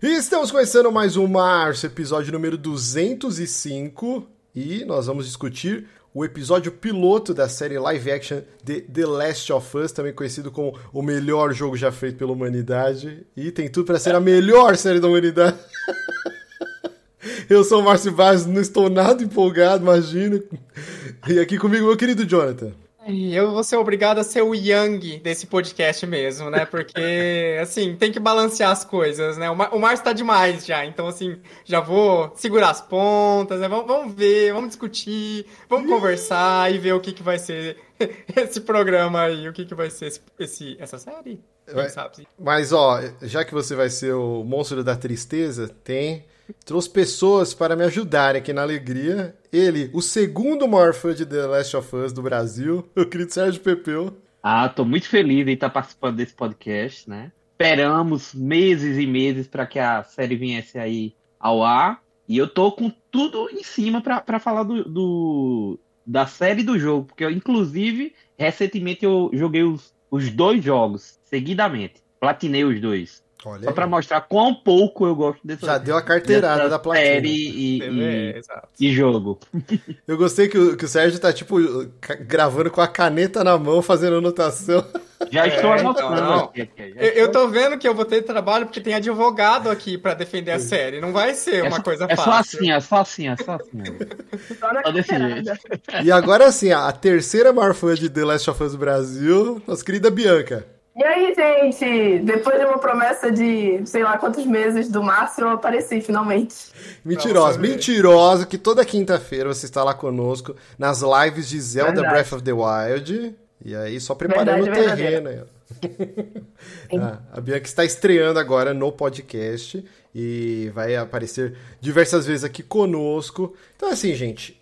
E estamos começando mais um Março, episódio número 205, e nós vamos discutir o episódio piloto da série live action de The Last of Us, também conhecido como o melhor jogo já feito pela humanidade, e tem tudo para ser a melhor série da humanidade. Eu sou o Márcio Vaz, não estou nada empolgado, imagina. E aqui comigo, meu querido Jonathan. Eu vou ser obrigado a ser o Yang desse podcast mesmo, né? Porque, assim, tem que balancear as coisas, né? O, Mar o Márcio tá demais já, então, assim, já vou segurar as pontas, né? Vamos, vamos ver, vamos discutir, vamos conversar e ver o que, que vai ser esse programa aí, o que, que vai ser esse, esse essa série. Mas, mas, ó, já que você vai ser o monstro da tristeza, tem trouxe pessoas para me ajudarem aqui na alegria. Ele, o segundo maior fã de The Last of Us do Brasil, o querido Sérgio Pepeu. Ah, tô muito feliz em estar participando desse podcast, né? Esperamos meses e meses para que a série viesse aí ao ar. E eu tô com tudo em cima para falar do, do, da série do jogo. Porque, eu, inclusive, recentemente eu joguei os, os dois jogos seguidamente. Platinei os dois. Olha Só aí. pra mostrar quão pouco eu gosto dessa Já deu a carteirada da platina. Série e, e, e, jogo. Eu gostei que o, que o Sérgio tá, tipo, gravando com a caneta na mão, fazendo anotação. Já é, estou anotando. Então, eu, eu tô vendo que eu vou ter trabalho porque tem advogado aqui pra defender a série. Não vai ser é uma coisa é fácil. É só assim, é só assim, é só assim. só desse jeito. E agora sim, a terceira maior fã de The Last of Us Brasil, nossa querida Bianca. E aí, gente? Depois de uma promessa de sei lá quantos meses do Márcio, eu apareci finalmente. Mentirosa, mentirosa, que toda quinta-feira você está lá conosco nas lives de Zelda verdade. Breath of the Wild. E aí, só preparando verdade, o terreno aí. ah, a Bianca está estreando agora no podcast e vai aparecer diversas vezes aqui conosco. Então, assim, gente,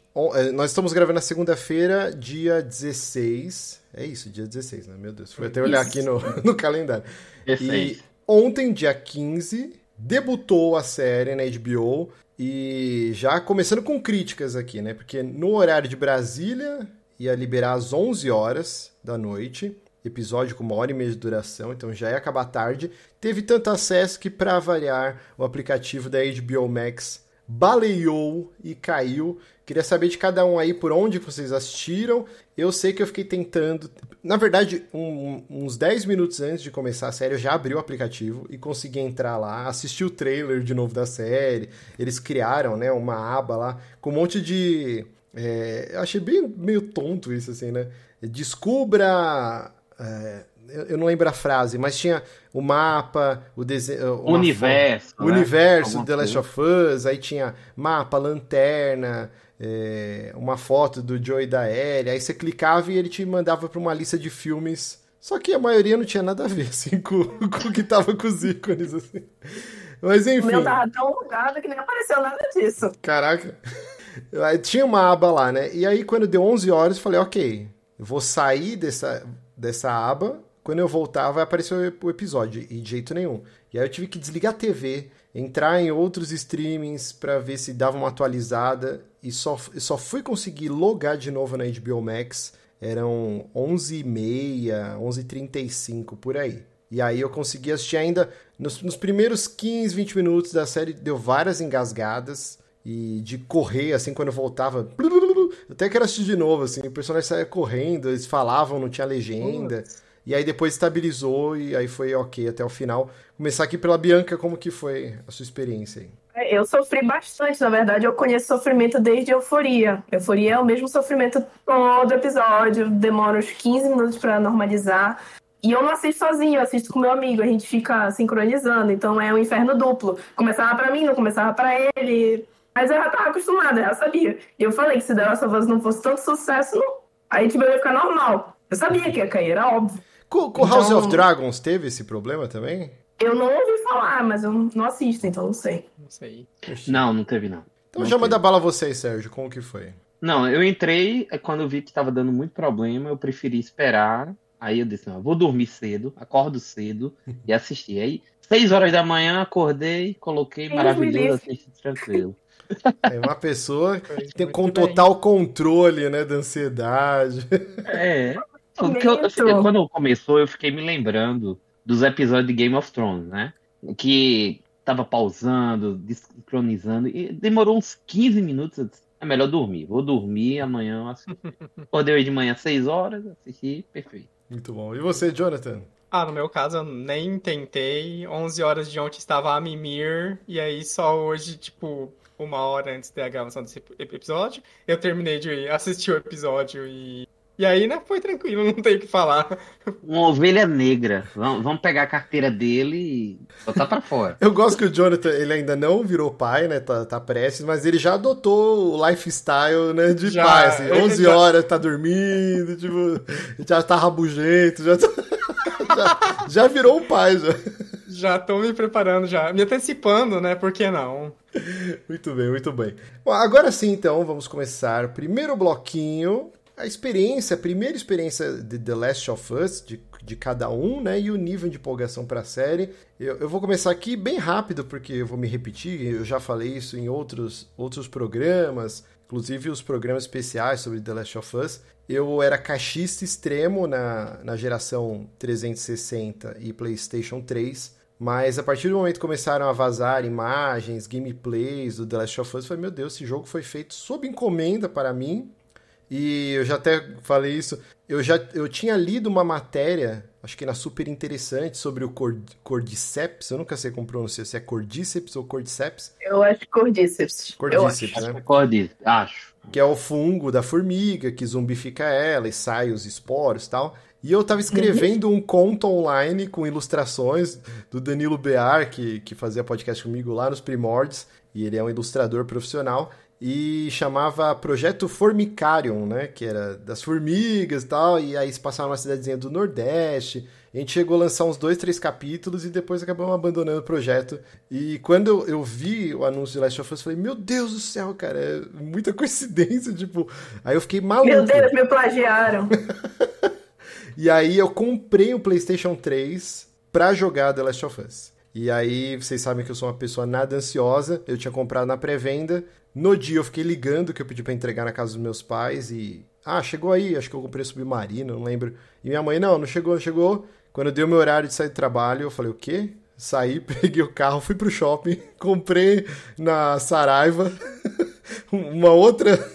nós estamos gravando na segunda-feira, dia 16 é isso, dia 16, né? Meu Deus. Fui até olhar aqui no, no calendário. E ontem, dia 15, debutou a série na HBO. E já começando com críticas aqui, né? Porque no horário de Brasília ia liberar às 11 horas da noite. Episódio com uma hora e meia de duração, então já ia acabar tarde. Teve tanto acesso que, para variar, o aplicativo da HBO Max baleou e caiu. Queria saber de cada um aí por onde vocês assistiram. Eu sei que eu fiquei tentando. Na verdade, um, uns 10 minutos antes de começar a série, eu já abri o aplicativo e consegui entrar lá, assistir o trailer de novo da série. Eles criaram né, uma aba lá com um monte de. É, eu achei bem meio tonto isso, assim, né? Descubra. É, eu não lembro a frase, mas tinha o mapa, o desenho. O universo. O né? universo do The Last of Us, aí tinha mapa, lanterna, é, uma foto do Joe e da Ellie, aí você clicava e ele te mandava para uma lista de filmes. Só que a maioria não tinha nada a ver, assim, com, com o que tava com os ícones, assim. Mas enfim. O meu tava tão bugado que nem apareceu nada disso. Caraca. Tinha uma aba lá, né? E aí, quando deu 11 horas, eu falei, ok, eu vou sair dessa, dessa aba. Quando eu voltar, vai aparecer o episódio. E de jeito nenhum. E aí eu tive que desligar a TV, entrar em outros streamings para ver se dava uma atualizada e só, só fui conseguir logar de novo na HBO Max. Eram 11h30, 11h35 por aí. E aí eu consegui assistir ainda nos, nos, primeiros 15, 20 minutos da série, deu várias engasgadas. E de correr, assim, quando eu voltava. Até quero assistir de novo, assim. O personagem saia correndo, eles falavam, não tinha legenda. E aí depois estabilizou e aí foi ok até o final. Começar aqui pela Bianca, como que foi a sua experiência aí? É, eu sofri bastante, na verdade, eu conheço sofrimento desde Euforia. Euforia é o mesmo sofrimento todo episódio, demora uns 15 minutos para normalizar. E eu não assisto sozinho, eu assisto com meu amigo, a gente fica sincronizando, então é um inferno duplo. Começava para mim, não começava para ele. Mas eu já tava acostumada, eu já sabia. E eu falei que se The Last of Us não fosse tanto sucesso, não... aí tipo, ia ficar normal. Eu sabia que ia cair, era óbvio. Com, com então... House of Dragons teve esse problema também? Eu não ouvi falar, mas eu não assisto, então não sei. Não sei. Não, não teve não. Então não já manda bala vocês, Sérgio, como que foi? Não, eu entrei, é quando eu vi que tava dando muito problema, eu preferi esperar. Aí eu disse, não, eu vou dormir cedo, acordo cedo e assistir. Aí, seis horas da manhã, acordei, coloquei, maravilhoso, assisti tranquilo. É uma pessoa tem, com total bem. controle, né, da ansiedade. É. Eu, quando começou, eu fiquei me lembrando dos episódios de Game of Thrones, né? Que tava pausando, desincronizando, e demorou uns 15 minutos. Eu disse, é melhor dormir. Vou dormir amanhã. Eu assisto. Acordei de manhã 6 horas, assisti, perfeito. Muito bom. E você, Jonathan? Ah, no meu caso eu nem tentei. 11 horas de ontem estava a mimir, e aí só hoje, tipo, uma hora antes da gravação desse episódio, eu terminei de assistir o episódio e. E aí, né, foi tranquilo, não tem o que falar. Uma ovelha negra. Vamos, vamos pegar a carteira dele e botar pra fora. Eu gosto que o Jonathan, ele ainda não virou pai, né, tá, tá prestes, mas ele já adotou o lifestyle, né, de já, pai, assim, 11 já... horas, tá dormindo, tipo, já tá rabugento, já, tá... já, já virou um pai, já. Já tô me preparando, já. Me antecipando, né? Por que não? Muito bem, muito bem. Bom, agora sim, então, vamos começar. Primeiro bloquinho, a experiência, a primeira experiência de The Last of Us, de, de cada um, né? E o nível de empolgação para a série. Eu, eu vou começar aqui bem rápido, porque eu vou me repetir, eu já falei isso em outros, outros programas, inclusive os programas especiais sobre The Last of Us. Eu era caixista extremo na, na geração 360 e PlayStation 3. Mas a partir do momento que começaram a vazar imagens, gameplays do The Last of Us, eu falei, meu Deus, esse jogo foi feito sob encomenda para mim. E eu já até falei isso, eu já eu tinha lido uma matéria, acho que na super interessante, sobre o Cordyceps, eu nunca sei como pronunciar, se é Cordyceps ou Cordyceps. Eu acho Cordyceps. Cordyceps, né? Cordyceps, acho. Que é o fungo da formiga que zumbifica ela e sai os esporos e tal. E eu tava escrevendo um conto online com ilustrações do Danilo Bear, que, que fazia podcast comigo lá nos primórdios, e ele é um ilustrador profissional, e chamava Projeto Formicarium, né? Que era das formigas e tal, e aí se passava uma cidadezinha do Nordeste. A gente chegou a lançar uns dois, três capítulos e depois acabamos abandonando o projeto. E quando eu, eu vi o anúncio de Last of Us, eu falei, meu Deus do céu, cara, é muita coincidência, tipo... Aí eu fiquei maluco. Meu Deus, me plagiaram. E aí eu comprei o PlayStation 3 pra jogar The Last of Us. E aí, vocês sabem que eu sou uma pessoa nada ansiosa. Eu tinha comprado na pré-venda. No dia eu fiquei ligando que eu pedi para entregar na casa dos meus pais e. Ah, chegou aí, acho que eu comprei submarino, não lembro. E minha mãe, não, não chegou, não chegou. Quando deu meu horário de sair do trabalho, eu falei, o quê? Saí, peguei o carro, fui pro shopping, comprei na Saraiva uma outra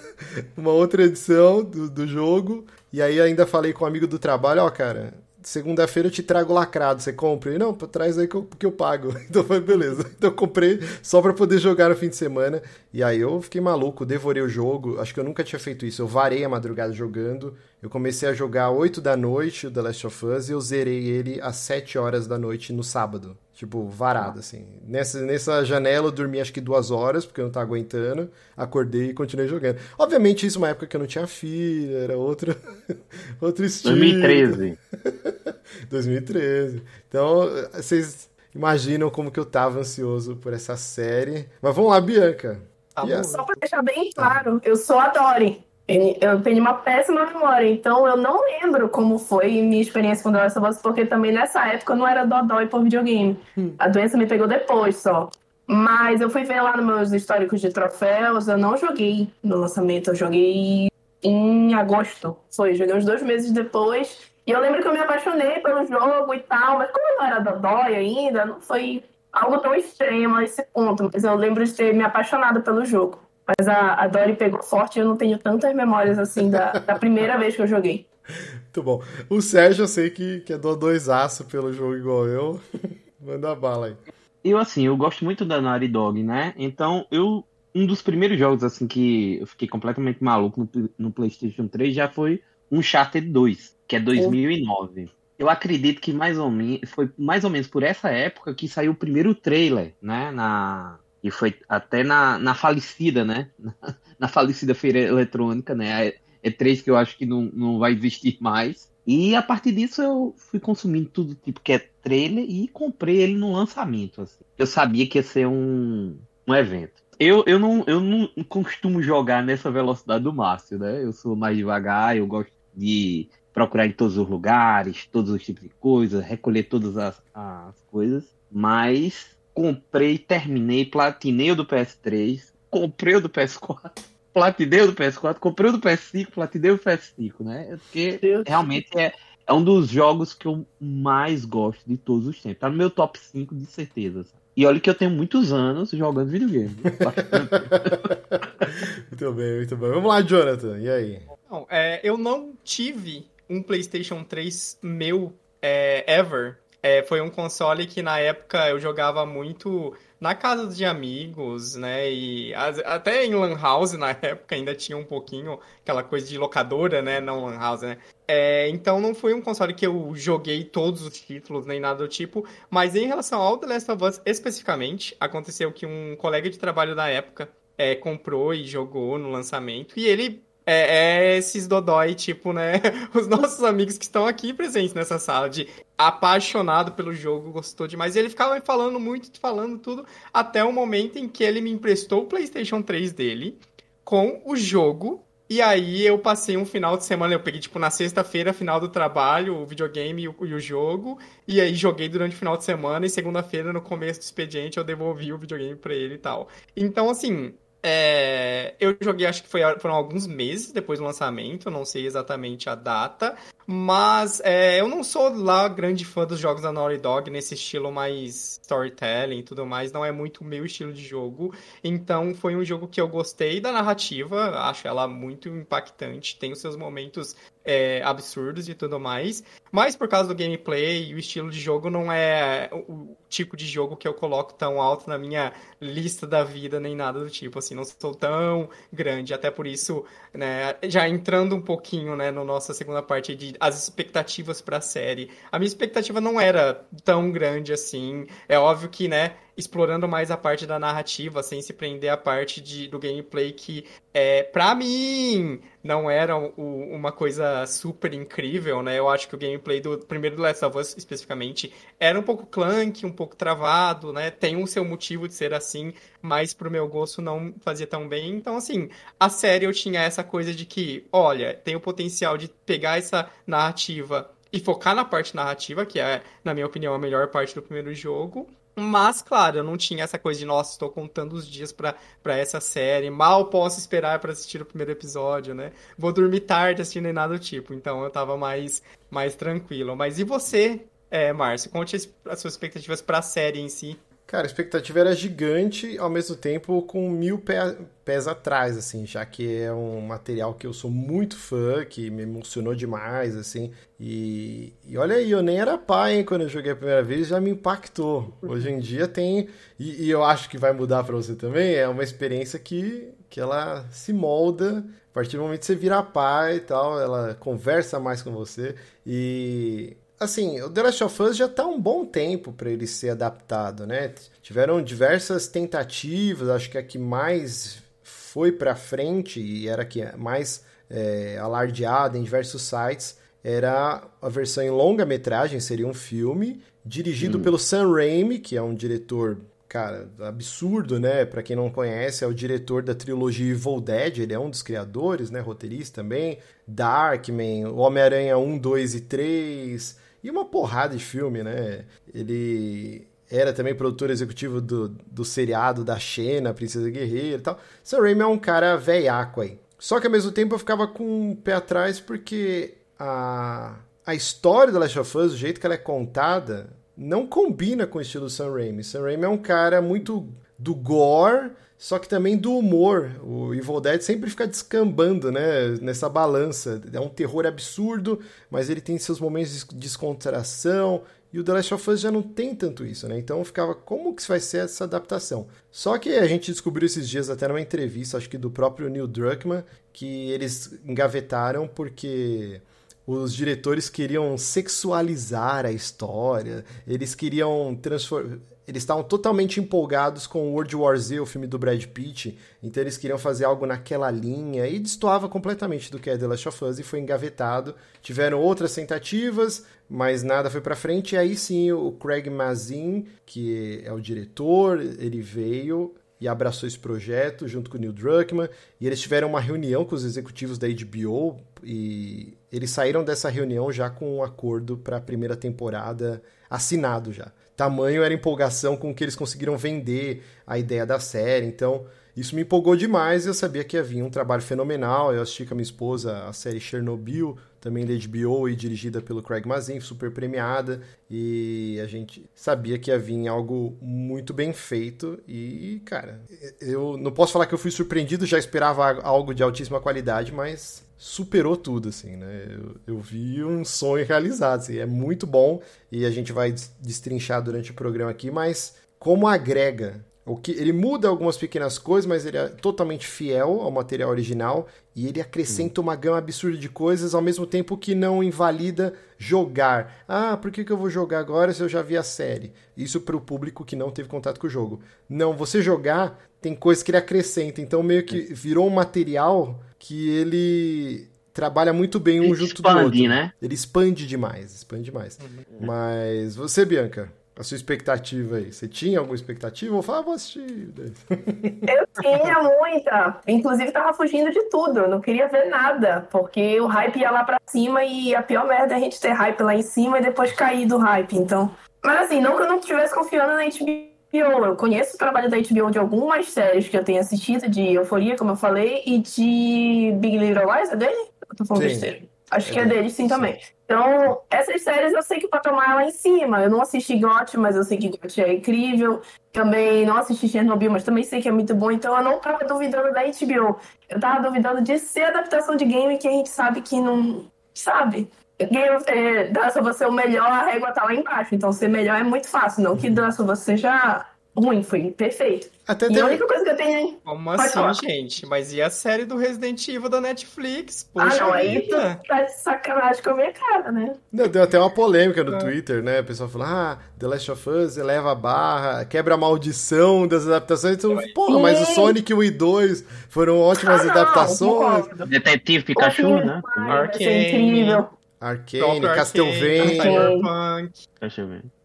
uma outra edição do, do jogo e aí ainda falei com um amigo do trabalho, ó, cara, segunda-feira eu te trago lacrado, você compra? E não, traz aí que eu, que eu pago. Então foi beleza. Então eu comprei só para poder jogar no fim de semana. E aí eu fiquei maluco, devorei o jogo. Acho que eu nunca tinha feito isso. Eu varei a madrugada jogando. Eu comecei a jogar 8 da noite o The Last of Us e eu zerei ele às 7 horas da noite no sábado. Tipo, varado, assim. Nessa, nessa janela eu dormi acho que duas horas, porque eu não tava aguentando. Acordei e continuei jogando. Obviamente, isso é uma época que eu não tinha filha, era outra, outro estilo. 2013. 2013. Então, vocês imaginam como que eu tava ansioso por essa série. Mas vamos lá, Bianca. Tá Só pra deixar bem claro, eu sou a Dory. Eu tenho uma péssima memória, então eu não lembro como foi minha experiência com The Last of Us, porque também nessa época eu não era dodói por videogame. Hum. A doença me pegou depois só. Mas eu fui ver lá nos meus históricos de troféus, eu não joguei no lançamento, eu joguei em agosto. Foi, joguei uns dois meses depois. E eu lembro que eu me apaixonei pelo jogo e tal, mas como eu não era dodói ainda, não foi algo tão extremo a esse ponto. Mas eu lembro de ter me apaixonado pelo jogo. Mas a, a Dory pegou forte e eu não tenho tantas memórias assim da, da primeira vez que eu joguei. Muito bom. O Sérgio eu sei que, que é do dois aço pelo jogo igual eu. Manda bala aí. Eu, assim, eu gosto muito da Naughty Dog, né? Então, eu. Um dos primeiros jogos, assim, que eu fiquei completamente maluco no, no PlayStation 3 já foi Uncharted 2, que é 2009. Eu acredito que mais ou menos foi mais ou menos por essa época que saiu o primeiro trailer, né? Na, e foi até na, na falecida, né? Na, falecida feira eletrônica, né? É três que eu acho que não, não vai existir mais. E a partir disso eu fui consumindo tudo tipo que é trailer e comprei ele no lançamento. Assim. Eu sabia que ia ser um, um evento. Eu, eu, não, eu não costumo jogar nessa velocidade do Márcio, né? Eu sou mais devagar, eu gosto de procurar em todos os lugares, todos os tipos de coisas, recolher todas as, as coisas. Mas comprei, terminei, platinei o do PS3, comprei o do PS4, platinei o do PS4, comprei o do PS5, platinei o PS5, né? Porque realmente é, é um dos jogos que eu mais gosto de todos os tempos. Tá no meu top 5 de certeza. E olha que eu tenho muitos anos jogando videogame. muito bem, muito bem. Vamos lá, Jonathan. E aí? Não, é, eu não tive um PlayStation 3 meu é, ever. É, foi um console que na época eu jogava muito na casa de amigos, né? E até em Lan House na época ainda tinha um pouquinho aquela coisa de locadora, né? Não Lan House, né? É, então não foi um console que eu joguei todos os títulos, nem nada do tipo. Mas em relação ao The Last of Us especificamente, aconteceu que um colega de trabalho da época é, comprou e jogou no lançamento. E ele é, é, esses dodói, tipo, né? Os nossos amigos que estão aqui presentes nessa sala, de apaixonado pelo jogo, gostou demais. E ele ficava falando muito, falando tudo, até o momento em que ele me emprestou o PlayStation 3 dele com o jogo. E aí eu passei um final de semana, eu peguei, tipo, na sexta-feira, final do trabalho, o videogame e o, e o jogo. E aí joguei durante o final de semana, e segunda-feira, no começo do expediente, eu devolvi o videogame para ele e tal. Então, assim, é, eu joguei, acho que foi, foram alguns meses depois do lançamento, não sei exatamente a data, mas é, eu não sou lá grande fã dos jogos da Naughty Dog nesse estilo mais storytelling e tudo mais, não é muito o meu estilo de jogo. Então foi um jogo que eu gostei da narrativa, acho ela muito impactante, tem os seus momentos é, absurdos e tudo mais. Mas por causa do gameplay e o estilo de jogo, não é o tipo de jogo que eu coloco tão alto na minha lista da vida, nem nada do tipo. Assim, não sou tão grande. Até por isso, né, já entrando um pouquinho né, na nossa segunda parte de as expectativas para a série. A minha expectativa não era tão grande assim. É óbvio que, né, explorando mais a parte da narrativa, sem se prender a parte de, do gameplay que, é, para mim, não era o, uma coisa super incrível, né? Eu acho que o gameplay do primeiro do Last of Us, especificamente, era um pouco clunky, um pouco travado, né? Tem o seu motivo de ser assim, mas pro meu gosto não fazia tão bem. Então, assim, a série eu tinha essa coisa de que, olha, tem o potencial de pegar essa narrativa e focar na parte narrativa, que é, na minha opinião, a melhor parte do primeiro jogo, mas, claro, eu não tinha essa coisa de, nossa, estou contando os dias para essa série, mal posso esperar para assistir o primeiro episódio, né? Vou dormir tarde assistindo e nada do tipo. Então eu tava mais, mais tranquilo. Mas e você, é, Márcio? Conte as suas expectativas para a série em si. Cara, a expectativa era gigante, ao mesmo tempo com mil pés, pés atrás, assim, já que é um material que eu sou muito fã, que me emocionou demais, assim. E, e olha aí, eu nem era pai, hein, quando eu joguei a primeira vez, já me impactou. Hoje em dia tem, e, e eu acho que vai mudar para você também, é uma experiência que, que ela se molda a partir do momento que você vira pai e tal, ela conversa mais com você. E assim, o The Last of Us já está um bom tempo para ele ser adaptado, né? Tiveram diversas tentativas, acho que a que mais foi para frente e era que mais é, alardeada em diversos sites era a versão em longa-metragem, seria um filme dirigido hum. pelo Sam Raimi, que é um diretor cara, absurdo, né? Para quem não conhece, é o diretor da trilogia Evil Dead, ele é um dos criadores, né? Roteirista também. Darkman, Homem-Aranha 1, 2 e 3, e uma porrada de filme, né? Ele era também produtor executivo do, do seriado da Xena, Princesa Guerreira e tal. Sam Raimi é um cara velhaco aí. Só que ao mesmo tempo eu ficava com o pé atrás porque a, a história da Last of Us, o jeito que ela é contada, não combina com o estilo Sam Raimi. Sam Raimi é um cara muito do gore, só que também do humor. O Evil Dead sempre fica descambando, né? Nessa balança. É um terror absurdo, mas ele tem seus momentos de descontração. E o The Last of Us já não tem tanto isso, né? Então ficava, como que vai ser essa adaptação? Só que a gente descobriu esses dias, até numa entrevista, acho que do próprio Neil Druckmann, que eles engavetaram porque os diretores queriam sexualizar a história, eles queriam transformar eles estavam totalmente empolgados com World War Z, o filme do Brad Pitt, então eles queriam fazer algo naquela linha e destoava completamente do que é The Last of Us e foi engavetado. Tiveram outras tentativas, mas nada foi para frente. E aí sim o Craig Mazin, que é o diretor, ele veio e abraçou esse projeto junto com o Neil Druckmann e eles tiveram uma reunião com os executivos da HBO e eles saíram dessa reunião já com um acordo para a primeira temporada assinado já tamanho era a empolgação com que eles conseguiram vender a ideia da série. Então, isso me empolgou demais eu sabia que havia um trabalho fenomenal. Eu assisti com a minha esposa a série Chernobyl também da HBO e dirigida pelo Craig Mazin, super premiada. E a gente sabia que ia vir algo muito bem feito. E, cara, eu não posso falar que eu fui surpreendido, já esperava algo de altíssima qualidade, mas superou tudo, assim, né? Eu, eu, vi um sonho realizado, assim, é muito bom e a gente vai destrinchar durante o programa aqui, mas como agrega o que ele muda algumas pequenas coisas, mas ele é totalmente fiel ao material original e ele acrescenta uma gama absurda de coisas ao mesmo tempo que não invalida jogar. Ah, por que, que eu vou jogar agora se eu já vi a série? Isso para o público que não teve contato com o jogo. Não, você jogar tem coisas que ele acrescenta, então meio que virou um material que ele trabalha muito bem um ele junto expande, do outro. Né? Ele expande demais, expande demais. Uhum. Mas você, Bianca, a sua expectativa aí? Você tinha alguma expectativa? Ou falava, ah, vou assistir. Eu tinha muita. Inclusive, tava fugindo de tudo. Eu não queria ver nada. Porque o hype ia lá pra cima e a pior merda é a gente ter hype lá em cima e depois cair do hype. Então. Mas assim, não que eu não estivesse confiando na HBO HBO. Eu conheço o trabalho da HBO de algumas séries que eu tenho assistido, de Euforia, como eu falei, e de Big Little Lies, é dele? Eu tô falando besteira. Acho é que é dele sim, sim, também. Então, essas séries eu sei que o patamar é lá em cima. Eu não assisti GOT, mas eu sei que GOT é incrível. Também não assisti Chernobyl, mas também sei que é muito bom. Então, eu não tava duvidando da HBO. Eu tava duvidando de ser adaptação de game que a gente sabe que não... Sabe? É, Dance of Us o melhor, a régua tá lá embaixo. Então, ser melhor é muito fácil. Não que of Us seja ruim, foi perfeito. Até e a única coisa que eu tenho. Como assim, falar. gente? Mas e a série do Resident Evil da Netflix? Poxa ah, não, aí tu tá de sacanagem com a minha cara, né? Não, deu até uma polêmica no é. Twitter, né? O pessoal falou: ah, The Last of Us eleva a barra, quebra a maldição das adaptações. Então, porra, mas o Sonic 1 e 2 foram ótimas ah, não, adaptações. Detetive Pikachu, né? Arcane. Arcane, Castlevania. Cyberpunk.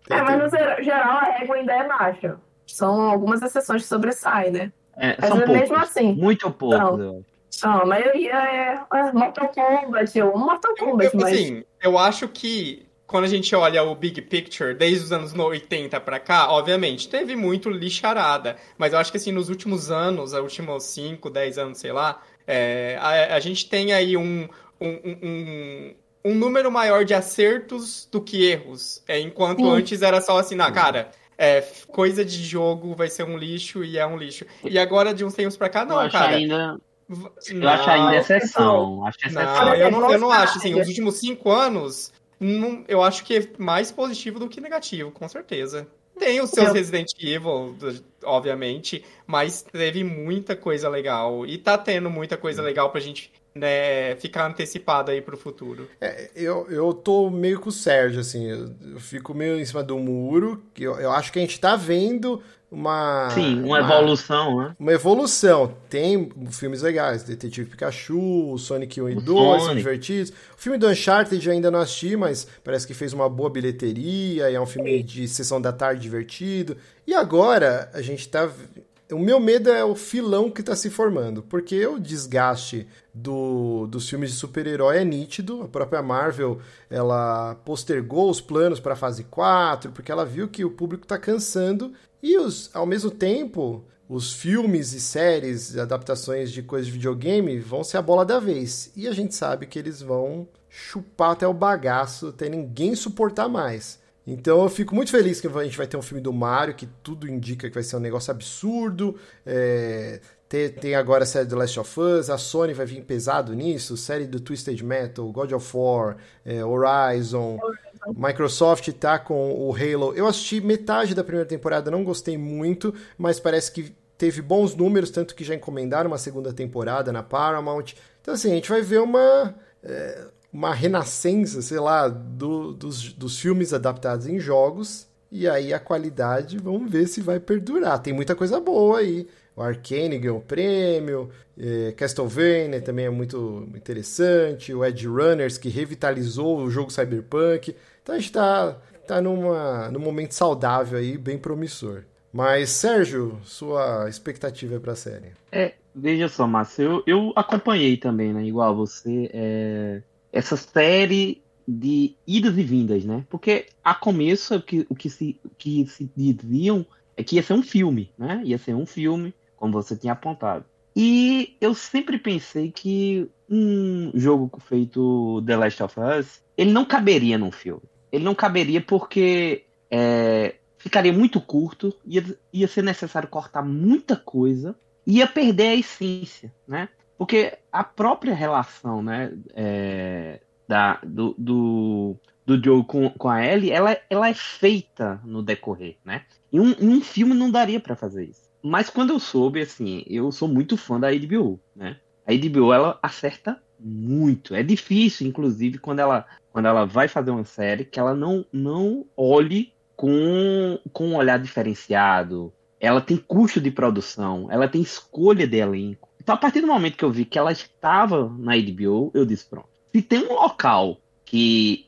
É, mas no geral a régua ainda é baixa. São algumas exceções que sobressaem, né? É, mas são é mesmo assim. Muito poucos. Não, não, a maioria é, é Mortal Kombat ou Mortal Kombat, eu, mas... Assim, eu acho que quando a gente olha o big picture, desde os anos 80 para cá, obviamente, teve muito lixarada. Mas eu acho que, assim, nos últimos anos, os últimos 5, 10 anos, sei lá, é, a, a, gente tem aí um, um, um, um, número maior de acertos do que erros. É, enquanto Sim. antes era só assim, na cara é, coisa de jogo vai ser um lixo e é um lixo. E agora, de uns tempos pra cá, não, eu cara. Ainda... Eu acho ainda exceção. Acho exceção. Não, eu não, eu não acho, assim, os últimos cinco anos, não, eu acho que é mais positivo do que negativo, com certeza. Tem os seus eu... Resident Evil, obviamente, mas teve muita coisa legal. E tá tendo muita coisa legal pra gente né, ficar antecipado aí pro futuro. É, eu, eu tô meio com o Sérgio, assim, eu, eu fico meio em cima do muro, que eu, eu acho que a gente tá vendo uma. Sim, uma, uma, evolução, né? Uma evolução. Tem filmes legais, Detetive Pikachu, Sonic 1 e 2, são divertidos. O filme do Uncharted eu ainda não assisti, mas parece que fez uma boa bilheteria, e é um filme de sessão da tarde divertido. E agora a gente tá o meu medo é o filão que está se formando, porque o desgaste do, dos filmes de super-herói é nítido. A própria Marvel ela postergou os planos para a fase 4, porque ela viu que o público está cansando. E os, ao mesmo tempo, os filmes e séries, adaptações de coisas de videogame vão ser a bola da vez. E a gente sabe que eles vão chupar até o bagaço, até ninguém suportar mais. Então eu fico muito feliz que a gente vai ter um filme do Mario, que tudo indica que vai ser um negócio absurdo. É, tem, tem, agora a série do Last of Us, a Sony vai vir pesado nisso, série do Twisted Metal, God of War, é, Horizon. Microsoft tá com o Halo. Eu assisti metade da primeira temporada, não gostei muito, mas parece que teve bons números, tanto que já encomendaram uma segunda temporada na Paramount. Então, assim, a gente vai ver uma. É, uma renascença, sei lá, do, dos, dos filmes adaptados em jogos. E aí a qualidade, vamos ver se vai perdurar. Tem muita coisa boa aí. O Arcane ganhou prêmio, é, Castlevania também é muito interessante, o Edge Runners que revitalizou o jogo Cyberpunk. Então a gente tá, tá numa, num momento saudável aí, bem promissor. Mas, Sérgio, sua expectativa para a série? É, veja só, Márcio, eu, eu acompanhei também, né? Igual você. É essa série de idas e vindas, né? Porque a começo o que, o que, se, o que se diziam é que ia ser um filme, né? Ia ser um filme, como você tinha apontado. E eu sempre pensei que um jogo feito The Last of Us, ele não caberia num filme. Ele não caberia porque é, ficaria muito curto, ia, ia ser necessário cortar muita coisa, ia perder a essência, né? Porque a própria relação, né, é, da, do, do, do Joe com, com a Ellie, ela, ela é feita no decorrer, né? E um, um filme não daria para fazer isso. Mas quando eu soube, assim, eu sou muito fã da HBO, né? A HBO, ela acerta muito. É difícil, inclusive, quando ela, quando ela vai fazer uma série, que ela não, não olhe com, com um olhar diferenciado. Ela tem custo de produção, ela tem escolha de elenco. Então, a partir do momento que eu vi que ela estava na HBO, eu disse: pronto. Se tem um local que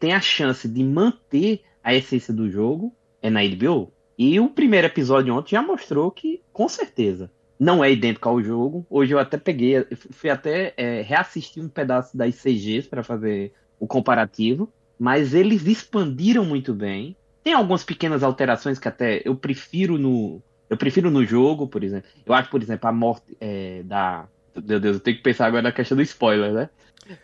tem a chance de manter a essência do jogo, é na HBO. E o primeiro episódio ontem já mostrou que, com certeza, não é idêntico ao jogo. Hoje eu até peguei, fui até é, reassistir um pedaço das CGs para fazer o comparativo, mas eles expandiram muito bem. Tem algumas pequenas alterações que até eu prefiro no eu prefiro no jogo, por exemplo. Eu acho, por exemplo, a morte é, da meu Deus, eu tenho que pensar agora na questão do spoiler, né?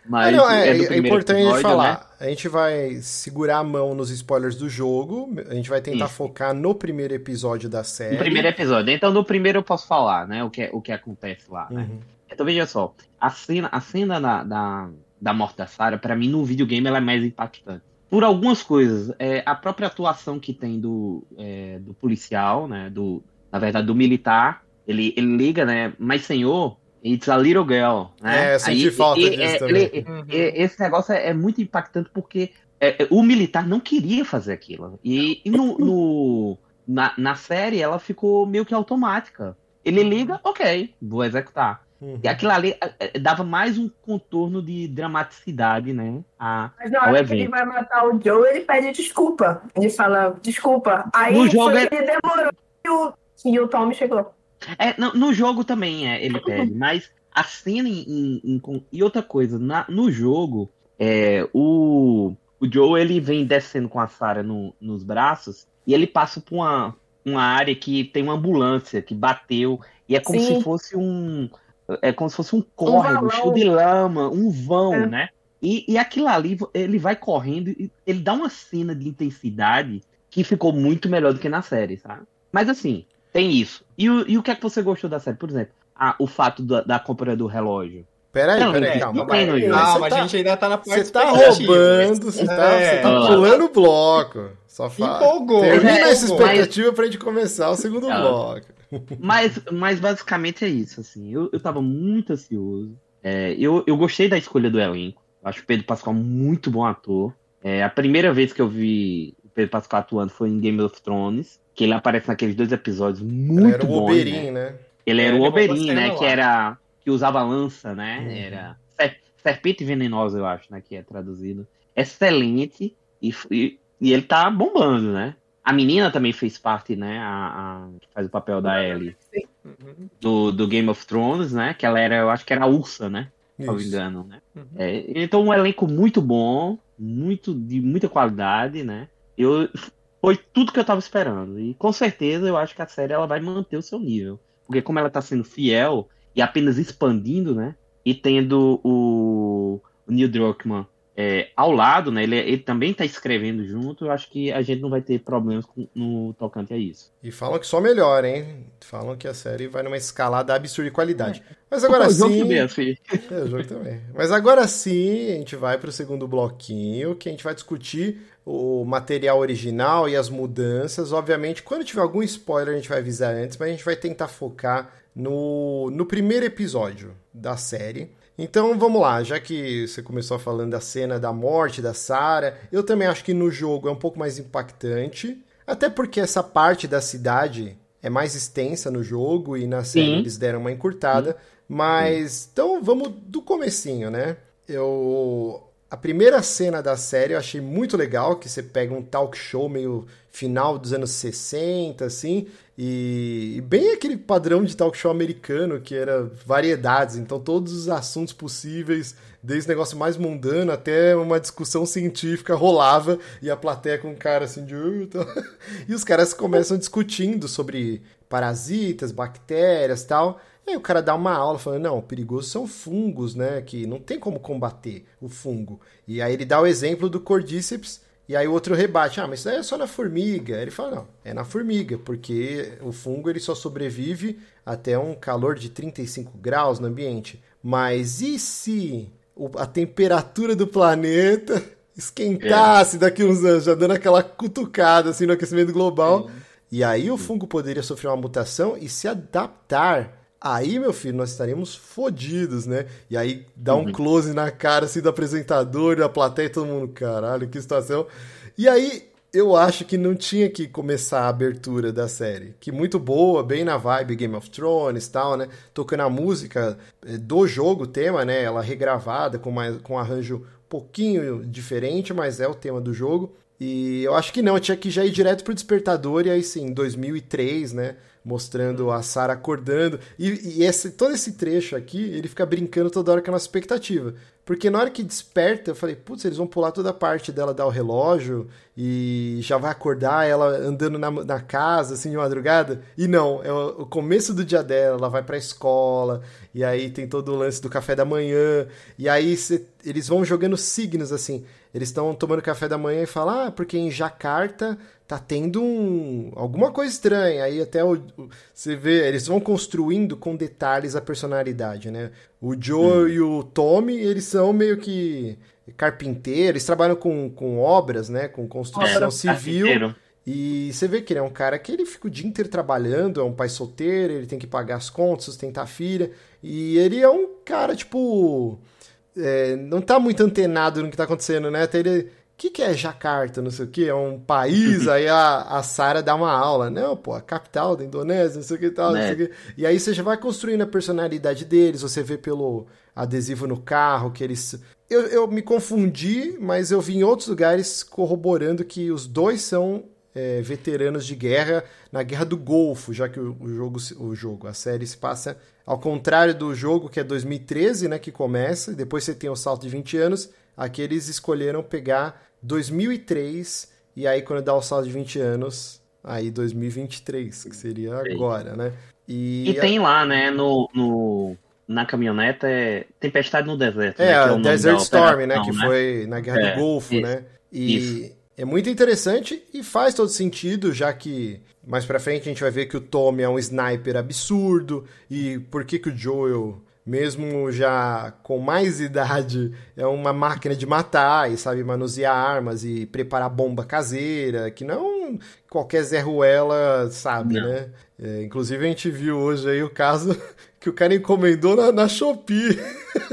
Mas não, é, é, é importante episódio, falar. Né? A gente vai segurar a mão nos spoilers do jogo. A gente vai tentar Isso. focar no primeiro episódio da série. No primeiro episódio. Então, no primeiro eu posso falar, né? O que, o que acontece lá, né? Uhum. Então, veja só. A cena, a cena da, da, da morte da Sarah, para mim, no videogame, ela é mais impactante. Por algumas coisas. É, a própria atuação que tem do, é, do policial, né? Do, na verdade, do militar. Ele, ele liga, né? Mas, senhor, It's a Little Girl, né? É, senti Aí, falta e, disso é, também. Ele, uhum. Esse negócio é, é, muito impactante porque é, é, o militar não queria fazer aquilo. E, e no, no na, na, série ela ficou meio que automática. Ele liga, ok, vou executar. Uhum. E aquilo ali é, dava mais um contorno de dramaticidade, né? A, Mas na hora que ele vai matar o Joe, ele pede desculpa. Ele fala, desculpa. Aí no jogo ele demorou e o, e o Tom chegou. É, no, no, jogo também é, ele pede, mas a cena em, em, em, E outra coisa, na, no jogo, é, o, o Joe ele vem descendo com a Sarah no, nos braços e ele passa por uma, uma área que tem uma ambulância que bateu e é como Sim. se fosse um. É como se fosse um córrego um cheio de lama, um vão, é. né? E, e aquilo ali, ele vai correndo e ele dá uma cena de intensidade que ficou muito melhor do que na série, sabe? Mas assim, tem isso. E o, e o que é que você gostou da série? Por exemplo, ah, o fato da, da compra do relógio. Peraí, não, peraí, calma. Não tem. Calma, tá, a gente ainda tá na parte Você tá roubando, você tá, é, tá pulando o bloco. Só fala. Empolgou. Termina é, essa expectativa mas... pra gente começar o segundo não. bloco. Mas, mas basicamente é isso, assim. Eu, eu tava muito ansioso. É, eu, eu gostei da escolha do elenco. Acho o Pedro Pascal muito bom ator. É, a primeira vez que eu vi Pedro Pascal atuando foi em Game of Thrones que ele aparece naqueles dois episódios muito bons. Ele era o Oberyn, né? né? Ele era o Oberyn, né? Que era que usava lança, né? Uhum. Era serpente venenosa, eu acho, né? Que é traduzido. Excelente e, e, e, ele tá bombando, né? A menina também fez parte, né? A, a que faz o papel da Ellie uhum. do, do Game of Thrones, né? Que ela era, eu acho que era a Ursa, né? Se não me engano, né? Uhum. É, então um elenco muito bom, muito de muita qualidade, né? Eu foi tudo que eu tava esperando. E com certeza eu acho que a série ela vai manter o seu nível. Porque como ela tá sendo fiel e apenas expandindo, né? E tendo o, o Neil Druckmann é, ao lado, né? Ele, ele também está escrevendo junto. Eu acho que a gente não vai ter problemas com, no tocante a isso. E falam que só melhora, hein? Falam que a série vai numa escalada absurda de qualidade. Mas agora sim. O jogo também, assim. É, o jogo também. Mas agora sim, a gente vai para o segundo bloquinho, que a gente vai discutir o material original e as mudanças. Obviamente, quando tiver algum spoiler, a gente vai avisar antes, mas a gente vai tentar focar no, no primeiro episódio da série. Então vamos lá, já que você começou falando da cena da morte da Sarah, eu também acho que no jogo é um pouco mais impactante, até porque essa parte da cidade é mais extensa no jogo e na série Sim. eles deram uma encurtada, Sim. mas Sim. então vamos do comecinho, né? Eu a primeira cena da série eu achei muito legal, que você pega um talk show meio final dos anos 60, assim, e, bem aquele padrão de talk show americano, que era variedades, então todos os assuntos possíveis, desde negócio mais mundano até uma discussão científica rolava, e a plateia com um cara assim de... E os caras começam discutindo sobre parasitas, bactérias tal. E aí o cara dá uma aula falando, não, perigoso são fungos, né? Que não tem como combater o fungo. E aí ele dá o exemplo do cordíceps, e aí o outro rebate, ah, mas isso aí é só na formiga. Ele fala, não, é na formiga, porque o fungo ele só sobrevive até um calor de 35 graus no ambiente. Mas e se a temperatura do planeta esquentasse é. daqui uns anos, já dando aquela cutucada assim no aquecimento global? E aí o fungo poderia sofrer uma mutação e se adaptar Aí, meu filho, nós estaremos fodidos, né? E aí dá um uhum. close na cara assim do apresentador, da plateia, todo mundo, caralho, que situação. E aí eu acho que não tinha que começar a abertura da série. Que muito boa, bem na vibe Game of Thrones tal, né? Tocando a música eh, do jogo, tema, né? Ela regravada, com, mais, com um arranjo um pouquinho diferente, mas é o tema do jogo. E eu acho que não, tinha que já ir direto pro Despertador, e aí sim, 2003, né? Mostrando a Sarah acordando. E, e esse, todo esse trecho aqui, ele fica brincando toda hora com a nossa expectativa. Porque na hora que desperta, eu falei, putz, eles vão pular toda a parte dela dar o relógio e já vai acordar ela andando na, na casa, assim, de madrugada. E não, é o, o começo do dia dela, ela vai pra escola, e aí tem todo o lance do café da manhã, e aí cê, eles vão jogando signos, assim. Eles estão tomando café da manhã e falam, ah, porque em Jacarta tá tendo um, alguma coisa estranha. Aí até o, você vê, eles vão construindo com detalhes a personalidade, né? O Joe hum. e o Tommy, eles são meio que carpinteiros, eles trabalham com, com obras, né? Com construção civil. E você vê que ele é um cara que ele fica o dia inteiro trabalhando, é um pai solteiro, ele tem que pagar as contas, sustentar a filha. E ele é um cara, tipo. É, não tá muito antenado no que tá acontecendo, né? Até ele o que, que é Jakarta, não sei o que, é um país, aí a, a Sara dá uma aula, não, pô, a capital da Indonésia, não sei o que e tal, né? não sei o que. E aí você já vai construindo a personalidade deles, você vê pelo adesivo no carro, que eles... Eu, eu me confundi, mas eu vi em outros lugares corroborando que os dois são é, veteranos de guerra na Guerra do Golfo, já que o, o, jogo, o jogo, a série se passa ao contrário do jogo, que é 2013, né, que começa, e depois você tem o salto de 20 anos, aqui eles escolheram pegar 2003, e aí quando dá o salto de 20 anos, aí 2023, que seria agora, né? E, e tem lá, né, no, no, na caminhoneta, é Tempestade no Deserto. É, né, é Desert Storm, né, que né? foi na Guerra é, do Golfo, isso, né? E isso. é muito interessante e faz todo sentido, já que mais pra frente a gente vai ver que o Tommy é um sniper absurdo, e por que que o Joel mesmo já com mais idade, é uma máquina de matar e sabe manusear armas e preparar bomba caseira, que não qualquer Zé Ruela sabe, não. né? É, inclusive a gente viu hoje aí o caso que o cara encomendou na, na Shopee.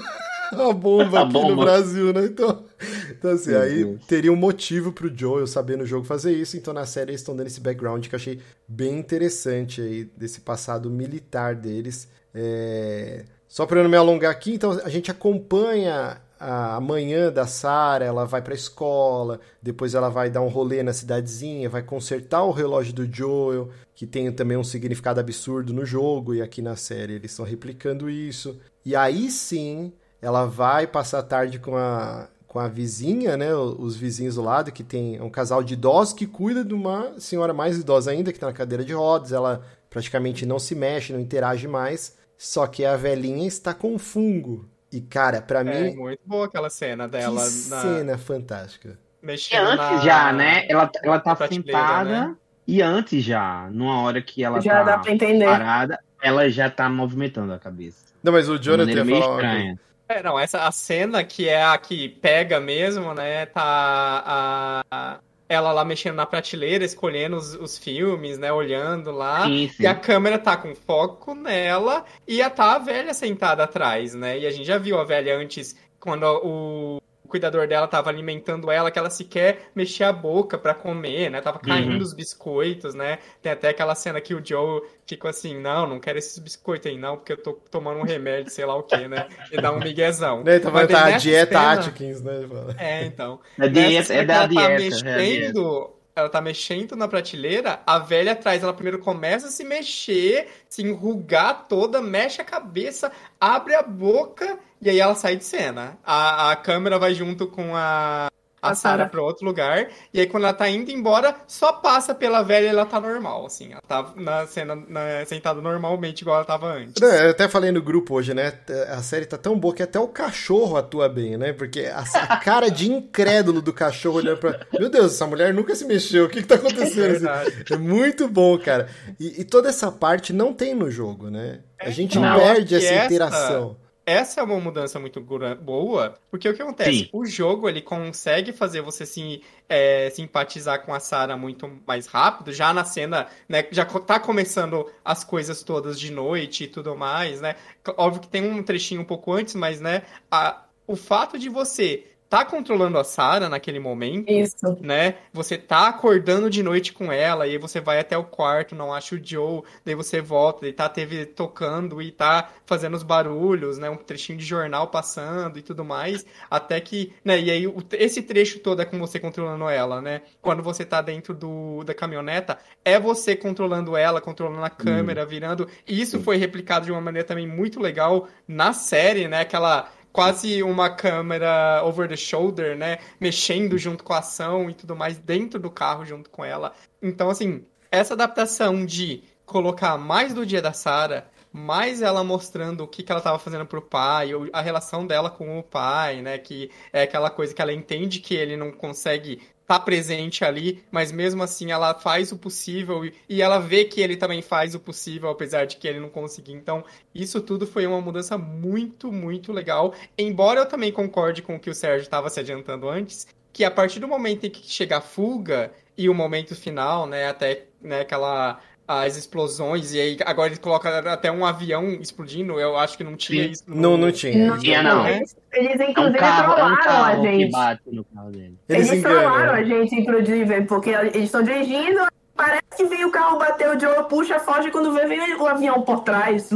a bomba a aqui bomba. no Brasil, né? Então, então assim, Meu aí Deus. teria um motivo pro Joel saber no jogo fazer isso. Então na série eles estão dando esse background que eu achei bem interessante aí, desse passado militar deles. É... Só para não me alongar aqui, então a gente acompanha a manhã da Sara, ela vai para a escola, depois ela vai dar um rolê na cidadezinha, vai consertar o relógio do Joel, que tem também um significado absurdo no jogo, e aqui na série eles estão replicando isso. E aí sim, ela vai passar a tarde com a, com a vizinha, né, os vizinhos do lado, que tem um casal de idosos que cuida de uma senhora mais idosa ainda, que está na cadeira de rodas, ela praticamente não se mexe, não interage mais. Só que a velhinha está com fungo. E, cara, para é, mim. É muito boa aquela cena dela. Que na... cena fantástica. Mexendo e antes na... já, né? Ela, ela tá sentada. Né? E antes já, numa hora que ela já tá dá pra entender. parada, ela já tá movimentando a cabeça. Não, mas o Jonathan ia falar estranha. É, não, essa a cena que é a que pega mesmo, né? Tá a, a ela lá mexendo na prateleira, escolhendo os, os filmes, né? Olhando lá. Sim, sim. E a câmera tá com foco nela e a tá a velha sentada atrás, né? E a gente já viu a velha antes, quando o cuidador dela tava alimentando ela, que ela sequer mexia a boca para comer, né? Tava caindo uhum. os biscoitos, né? Tem até aquela cena que o Joe ficou assim, não, não quero esses biscoitos aí não, porque eu tô tomando um remédio, sei lá o que, né? E dá um miguezão. Né, então vai estar a dieta cena... Atkins, né? É, então. É, dieta, é da dieta. Tá mexendo, ela tá mexendo na prateleira, a velha atrás, ela primeiro começa a se mexer, se enrugar toda, mexe a cabeça, abre a boca e aí ela sai de cena. A, a câmera vai junto com a, a Sarah para outro lugar. E aí, quando ela tá indo embora, só passa pela velha e ela tá normal, assim. Ela tá na cena na, sentada normalmente, igual ela tava antes. eu até falei no grupo hoje, né? A série tá tão boa que até o cachorro atua bem, né? Porque a, a cara de incrédulo do cachorro olhando pra. Meu Deus, essa mulher nunca se mexeu. O que, que tá acontecendo? É, é muito bom, cara. E, e, toda essa parte não tem no jogo, né? A gente não, perde essa interação essa é uma mudança muito boa, porque o que acontece? Sim. O jogo ele consegue fazer você se é, simpatizar com a Sarah muito mais rápido, já na cena, né? Já tá começando as coisas todas de noite e tudo mais, né? Óbvio que tem um trechinho um pouco antes, mas, né? A, o fato de você tá controlando a Sarah naquele momento, Isso. né? Você tá acordando de noite com ela, e aí você vai até o quarto, não acha o Joe, daí você volta, e tá teve tocando e tá fazendo os barulhos, né? Um trechinho de jornal passando e tudo mais, até que, né? E aí esse trecho todo é com você controlando ela, né? Quando você tá dentro do, da caminhoneta, é você controlando ela, controlando a câmera, hum. virando. E isso foi replicado de uma maneira também muito legal na série, né? Aquela quase uma câmera over the shoulder, né? Mexendo junto com a ação e tudo mais dentro do carro junto com ela. Então, assim, essa adaptação de colocar mais do dia da Sarah, mais ela mostrando o que, que ela estava fazendo pro pai, a relação dela com o pai, né? Que é aquela coisa que ela entende que ele não consegue tá presente ali, mas mesmo assim ela faz o possível e ela vê que ele também faz o possível, apesar de que ele não conseguir. Então, isso tudo foi uma mudança muito, muito legal. Embora eu também concorde com o que o Sérgio estava se adiantando antes, que a partir do momento em que chega a fuga e o momento final, né, até né, aquela as explosões, e aí agora eles colocam até um avião explodindo, eu acho que não tinha isso. No... Não, não tinha. Não tinha, não. Eles, eles inclusive, é um carro, é um carro a gente. que bate no carro dele. Eles, eles trollaram a gente, inclusive, porque eles estão dirigindo, parece que vem o carro bater o Joe, puxa, foge, quando vê, vem o avião por trás.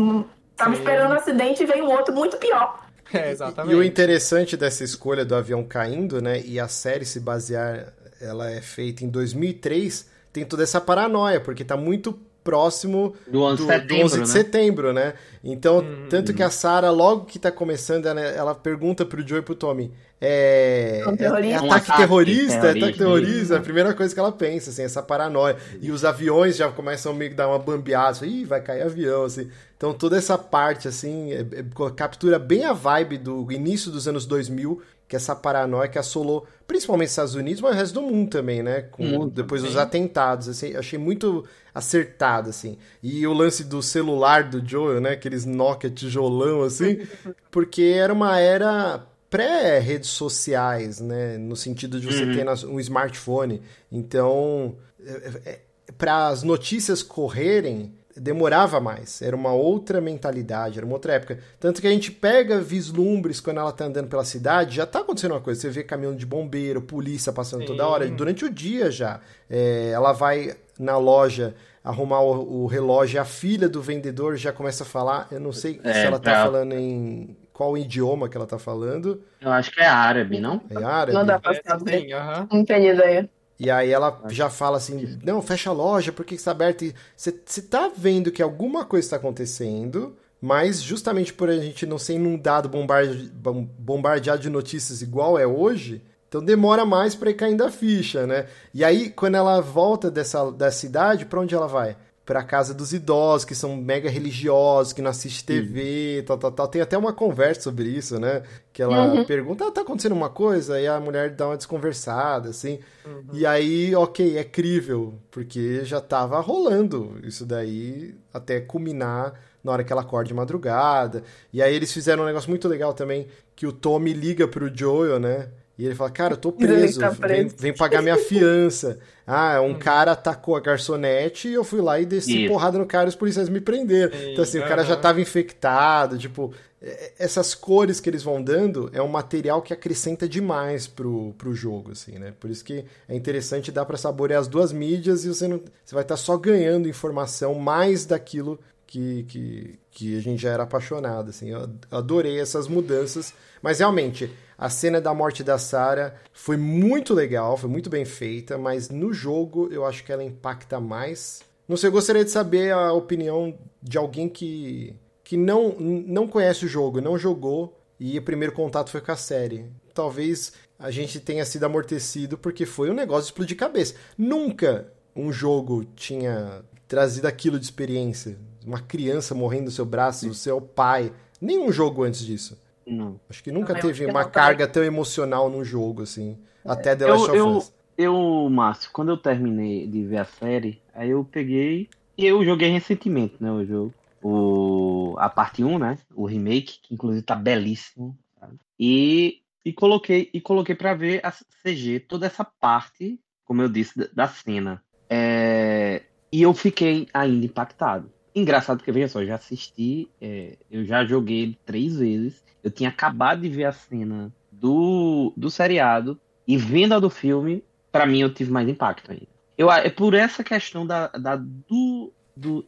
Tava Sim. esperando um acidente e vem um outro muito pior. É, exatamente. E o interessante dessa escolha do avião caindo, né, e a série se basear, ela é feita em 2003, tem toda essa paranoia, porque tá muito próximo do 11, do, setembro, do 11 de né? setembro, né? Então, hum, tanto que a Sarah, logo que tá começando, ela, ela pergunta pro Joe e pro Tommy, é, é, é, é ataque, ataque terrorista, é ataque terrorista, é a primeira coisa que ela pensa, assim, essa paranoia. E os aviões já começam a meio que dar uma bambeada, assim, Ih, vai cair avião, assim. Então toda essa parte, assim, é, é, captura bem a vibe do início dos anos 2000, que essa paranoia que assolou principalmente os Estados Unidos, mas o resto do mundo também, né? Com, depois dos atentados, assim, achei muito acertado, assim. E o lance do celular do Joel, né? Aqueles Nokia tijolão, assim, porque era uma era pré-redes sociais, né? No sentido de você uhum. ter um smartphone. Então, é, é, é para as notícias correrem, demorava mais. Era uma outra mentalidade, era uma outra época. Tanto que a gente pega vislumbres quando ela tá andando pela cidade, já tá acontecendo uma coisa. Você vê caminhão de bombeiro, polícia passando Sim. toda hora, durante o dia já. É, ela vai na loja arrumar o, o, relógio, a filha do vendedor já começa a falar. Eu não sei é, se ela tá pra... falando em qual idioma que ela tá falando. Eu acho que é árabe, não? É árabe? Não dá pra saber. Uhum. Não tenho ideia. E aí ela já fala assim, não, fecha a loja, por que está aberto? Você tá vendo que alguma coisa está acontecendo, mas justamente por a gente não ser inundado, bombarde, bombardeado de notícias igual é hoje, então demora mais para ir caindo a ficha, né? E aí, quando ela volta dessa, dessa cidade, para onde ela vai? Pra casa dos idosos, que são mega religiosos, que não assistem TV, tal, tal, tal. Tem até uma conversa sobre isso, né? Que ela uhum. pergunta, ah, tá acontecendo uma coisa? E a mulher dá uma desconversada, assim. Uhum. E aí, ok, é crível, porque já tava rolando isso daí até culminar na hora que ela acorda de madrugada. E aí eles fizeram um negócio muito legal também, que o Tommy liga pro Joel, né? E ele fala, cara, eu tô preso, tá preso. Vem, vem, pagar minha fiança. Ah, um uhum. cara atacou a garçonete e eu fui lá e desci Isso. porrada no cara e os policiais me prenderam. Sim, então, assim, uhum. o cara já tava infectado, tipo... É, essas cores que eles vão dando é um material que acrescenta demais pro, pro jogo, assim, né? Por isso que é interessante dar para saborear as duas mídias e você, não, você vai estar tá só ganhando informação mais daquilo que, que, que a gente já era apaixonado, assim. Eu adorei essas mudanças, mas realmente a cena da morte da Sarah foi muito legal, foi muito bem feita, mas no jogo eu acho que ela impacta mais. Não sei, eu gostaria de saber a opinião de alguém que, que não, não conhece o jogo, não jogou e o primeiro contato foi com a série. Talvez a gente tenha sido amortecido porque foi um negócio de explodir cabeça. Nunca um jogo tinha trazido aquilo de experiência. Uma criança morrendo no seu braço, o seu pai. Nenhum jogo antes disso. Não. Acho que nunca Não, eu teve uma carga tão emocional num jogo, assim. Até The Last Eu, of eu, Us. eu, Márcio, quando eu terminei de ver a série, aí eu peguei e eu joguei recentemente, né, o jogo. O, a parte 1, né, o remake, que inclusive tá belíssimo. sabe? E, e coloquei e coloquei para ver a CG, toda essa parte, como eu disse, da, da cena. É, e eu fiquei ainda impactado. Engraçado porque, veja só, eu já assisti, é, eu já joguei ele três vezes. Eu tinha acabado de ver a cena do, do seriado e vendo a do filme, pra mim eu tive mais impacto ainda. Eu, é por essa questão da, da, do-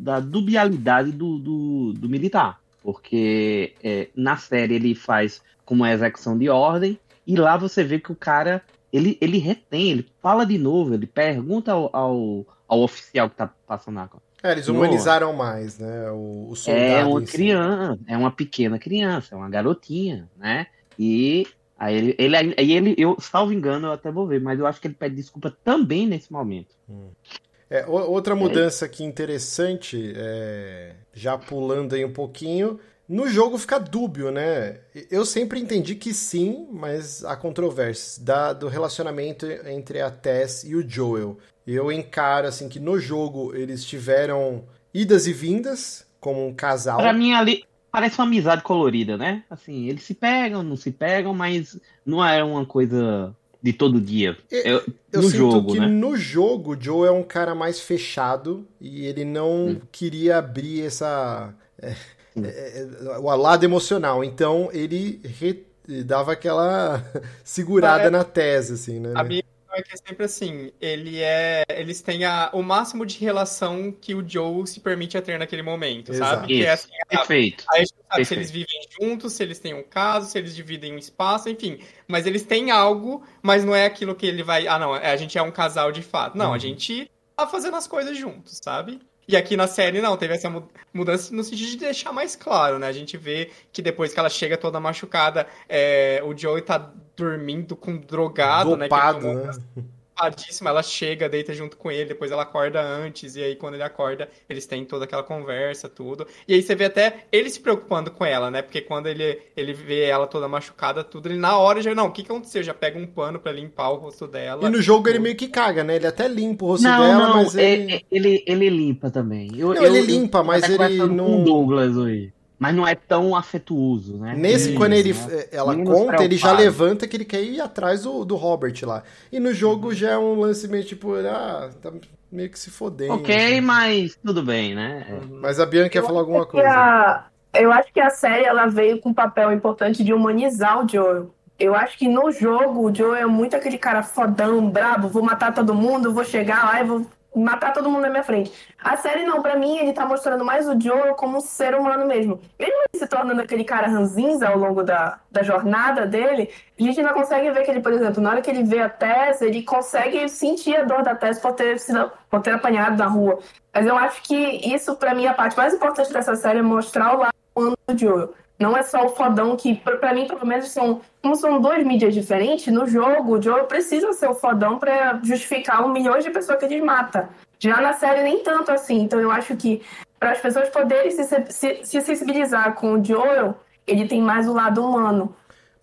da dubialidade do, do, do militar. Porque é, na série ele faz como a execução de ordem, e lá você vê que o cara ele, ele retém, ele fala de novo, ele pergunta ao, ao, ao oficial que tá passando a É, eles humanizaram mais, né? O, o soldado. é uma si. criança, é uma pequena criança, é uma garotinha, né? E aí ele, ele, aí ele, eu, salvo engano, eu até vou ver, mas eu acho que ele pede desculpa também nesse momento. É, o- outra mudança aqui interessante, é, já pulando aí um pouquinho, no jogo fica dúbio, né? Eu sempre entendi que sim, mas há controvérsias da, do relacionamento entre a Tess e o Joel. Eu encaro assim que no jogo eles tiveram idas e vindas como um casal. Pra mim ali parece uma amizade colorida, né? Assim, eles se pegam, não se pegam, mas não é uma coisa de todo dia. E- Eu- Eu no sinto jogo, que né? no jogo o Joe é um cara mais fechado e ele não Hum. queria abrir essa. é, é, é, o lado emocional. Então ele re- dava aquela segurada é. na tese, assim, né? A minha é que é sempre assim, ele é, eles têm a, o máximo de relação que o Joe se permite a ter naquele momento, Exato. sabe? Que é Isso. assim, ah, Perfeito. Aí a gente sabe se Perfeito. eles vivem juntos, se eles têm um caso, se eles dividem um espaço, enfim. Mas eles têm algo, mas não é aquilo que ele vai. Ah, não, é- a gente é um casal de fato. Não, Uhum. a gente tá fazendo as coisas juntos, sabe? E aqui na série não, teve essa mu- mudança no sentido de deixar mais claro, né? A gente vê que depois que ela chega toda machucada, é, o Joey tá dormindo com drogado, né? Dopado, tomou né? Dopadíssima, ela chega, deita junto com ele, depois ela acorda antes, e aí quando ele acorda, eles têm toda aquela conversa, tudo. E aí você vê até ele se preocupando com ela, né? Porque quando ele, ele vê ela toda machucada, tudo, ele na hora já, não, o que que aconteceu? Já pega um pano pra limpar o rosto dela. E no jogo ele meio que caga, né? Ele até limpa o rosto Não, dela, não, mas é- ele. é- ele, ele limpa também. Eu, Não, eu- ele eu- limpa, mas até ele não- Com o Douglas hoje. Mas não é tão afetuoso, né? Nesse, Isso, quando ele, né? ela Menos conta, ele já preocupado. levanta que ele quer ir atrás do, do Robert lá. E no Uhum. jogo já é um lance meio tipo, ah, tá meio que se fodendo. Ok, assim. mas tudo bem, né? É. Mas a Bianca quer falar alguma coisa. a- eu acho que a série ela veio com um papel importante de humanizar o Joel. Eu acho que no jogo o Joel é muito aquele cara fodão, brabo, vou matar todo mundo, vou chegar lá e vou matar todo mundo na minha frente. A série não, pra mim ele tá mostrando mais o Joel como um ser humano mesmo. Mesmo ele se tornando aquele cara ranzinza ao longo da, da jornada dele, a gente ainda consegue ver que ele, por exemplo, na hora que ele vê a Tess, ele consegue sentir a dor da Tess por ter, sido, por ter apanhado na rua. Mas eu acho que isso, pra mim, é a parte mais importante dessa série é mostrar o lado humano do Joel. Não é só o fodão que, pra, pra mim, pelo menos, são. Como são duas mídias diferentes, no jogo, o Joel precisa ser o fodão pra justificar um milhão de pessoas que ele mata. Já na série, nem tanto assim. Então, eu acho que, para as pessoas poderem se, se, se sensibilizar com o Joel, ele tem mais o lado humano.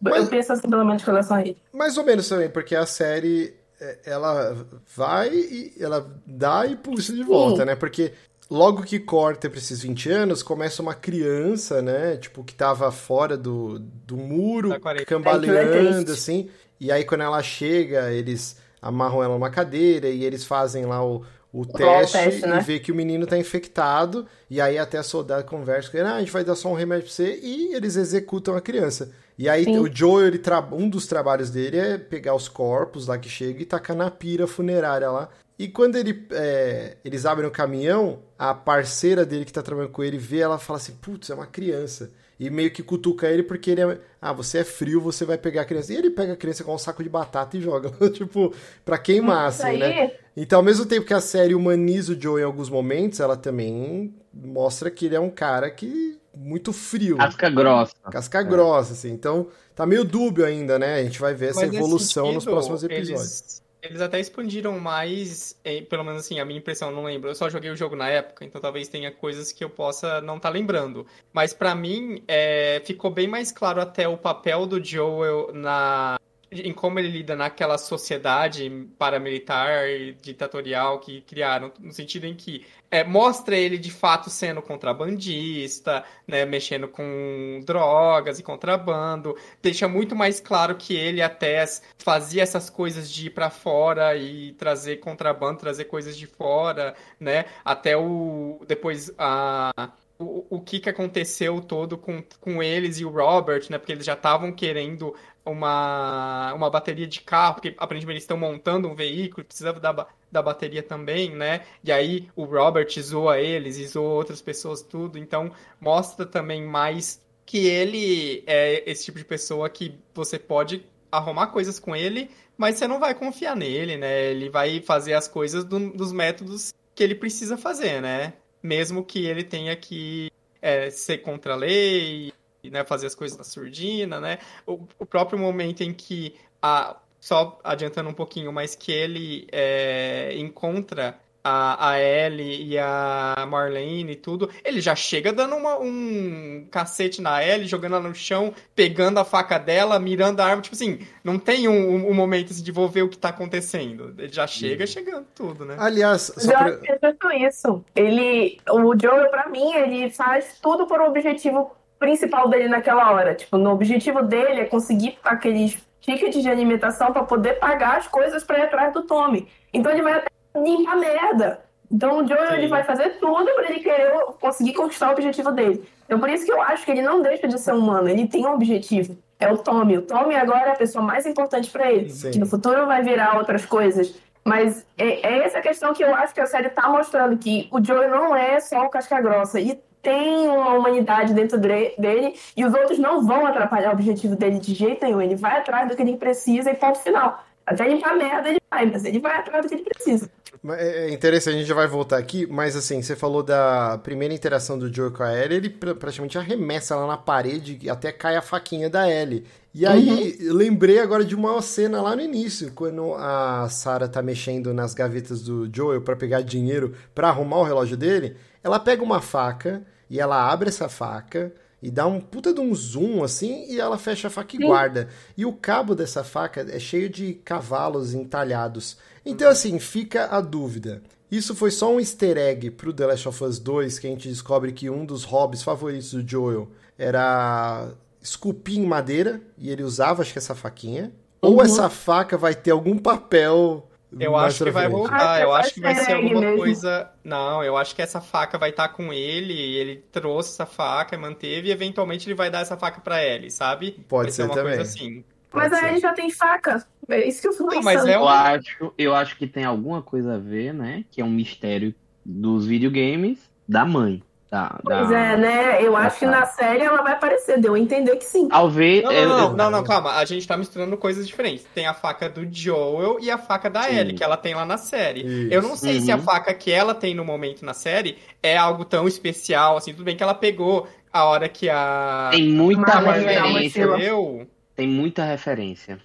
Mas- Eu penso assim, pelo menos, com relação a ele. Mais ou menos também, porque a série é, ela vai e ela dá e puxa de volta, né? Porque logo que corta pra esses 20 anos, começa uma criança, né? Tipo, que tava fora do, do muro, cambaleando, É, que é assim. E aí, quando ela chega, eles amarram ela numa cadeira e eles fazem lá o, o teste, teste, né? e vê que o menino tá infectado. E aí até a soldado conversa com ele, ah, a gente vai dar só um remédio pra você. E eles executam a criança. E aí Sim. o Joel, ele tra... um dos trabalhos dele é pegar os corpos lá que chega e tacar na pira funerária lá. E quando ele, é, eles abrem o caminhão, a parceira dele que tá trabalhando com ele vê ela e fala assim, putz, é uma criança. E meio que cutuca ele porque ele é. Ah, você é frio, você vai pegar a criança. E ele pega a criança com um saco de batata e joga. tipo, pra queimar, Isso assim, aí, né? Então, ao mesmo tempo que a série humaniza o Joe em alguns momentos, ela também mostra que ele é um cara que muito frio. Casca grossa. Casca é. grossa, assim. Então, tá meio dúbio ainda, né? A gente vai ver essa Mas evolução sentido, nos próximos episódios. Eles, eles até expandiram mais, pelo menos assim, a minha impressão, não lembro. Eu só joguei o jogo na época, então talvez tenha coisas que eu possa não estar tá lembrando. Mas para mim, é, ficou bem mais claro até o papel do Joel na em como ele lida naquela sociedade paramilitar e ditatorial que criaram, no sentido em que é, mostra ele de fato sendo contrabandista, né, mexendo com drogas e contrabando, deixa muito mais claro que ele até fazia essas coisas de ir para fora e trazer contrabando, trazer coisas de fora, né, até o depois a o, o que, que aconteceu todo com, com eles e o Robert, né? Porque eles já estavam querendo uma, uma bateria de carro, porque aparentemente eles estão montando um veículo, precisava da, da bateria também, né? E aí o Robert zoa eles, e zoa outras pessoas, tudo. Então mostra também mais que ele é esse tipo de pessoa que você pode arrumar coisas com ele, mas você não vai confiar nele, né? Ele vai fazer as coisas do, dos métodos que ele precisa fazer, né? Mesmo que ele tenha que é, ser contra a lei né, fazer as coisas na surdina, né? O, o próprio momento em que a só adiantando um pouquinho, mas que ele é, encontra a, a Ellie e a Marlene e tudo, ele já chega dando uma, um cacete na Ellie, jogando ela no chão, pegando a faca dela, mirando a arma, tipo assim, não tem um, um momento assim, de vou ver o que tá acontecendo. Ele já chega uhum. chegando tudo, né? Aliás, só pra... eu isso. Ele, o Joel, pra mim, ele faz tudo por um objetivo principal dele naquela hora. Tipo, no objetivo dele é conseguir aqueles tickets de alimentação para poder pagar as coisas para ir atrás do Tommy. Então ele vai até limpar merda. Então o Joel ele vai fazer tudo para ele querer conseguir conquistar o objetivo dele. Então por isso que eu acho que ele não deixa de ser humano, ele tem um objetivo. É o Tommy. O Tommy agora é a pessoa mais importante para ele. Sim. Que no futuro vai virar outras coisas. Mas é, é, essa questão que eu acho que a série tá mostrando que o Joel não é só o casca grossa. E tem uma humanidade dentro dele e os outros não vão atrapalhar o objetivo dele de jeito nenhum. Ele vai atrás do que ele precisa e ponto final. Até limpar merda ele vai, mas ele vai atrás do que ele precisa. É, é interessante, a gente já vai voltar aqui, mas assim, você falou da primeira interação do Joe com a Ellie, ele praticamente arremessa ela na parede e até cai a faquinha da Ellie. E aí, uhum. lembrei agora de uma cena lá no início, quando a Sarah tá mexendo nas gavetas do Joel para pegar dinheiro para arrumar o relógio dele, ela pega uma faca e ela abre essa faca e dá um puta de um zoom assim e ela fecha a faca e Sim. guarda. E o cabo dessa faca é cheio de cavalos entalhados. Então, assim, fica a dúvida. Isso foi só um easter egg pro The Last of Us 2, que a gente descobre que um dos hobbies favoritos do Joel era esculpir em madeira, e ele usava, acho que, essa faquinha. Uhum. Ou essa faca vai ter algum papel eu acho que vai voltar, ah, eu acho que vai ser alguma mesmo. coisa. Não, eu acho que essa faca vai estar tá com ele, ele trouxe essa faca, manteve, e eventualmente ele vai dar essa faca para ele, sabe? Pode vai ser, ser uma também. coisa assim. Mas aí ele já tem faca. É isso que eu fui pensando. Mas é eu, acho, eu acho que tem alguma coisa a ver, né? Que é um mistério dos videogames da mãe. Da, pois da, é, né? Eu acho que na série ela vai aparecer, deu a entender que sim. Talvez. Não, não, não, não, não, calma. A gente tá misturando coisas diferentes. Tem a faca do Joel e a faca da sim. Ellie, que ela tem lá na série. Isso. Eu não sei uhum. se a uhum. faca que ela tem no momento na série é algo tão especial, assim, tudo bem que ela pegou a hora que a. Tem muita referência. Eu... Tem muita referência.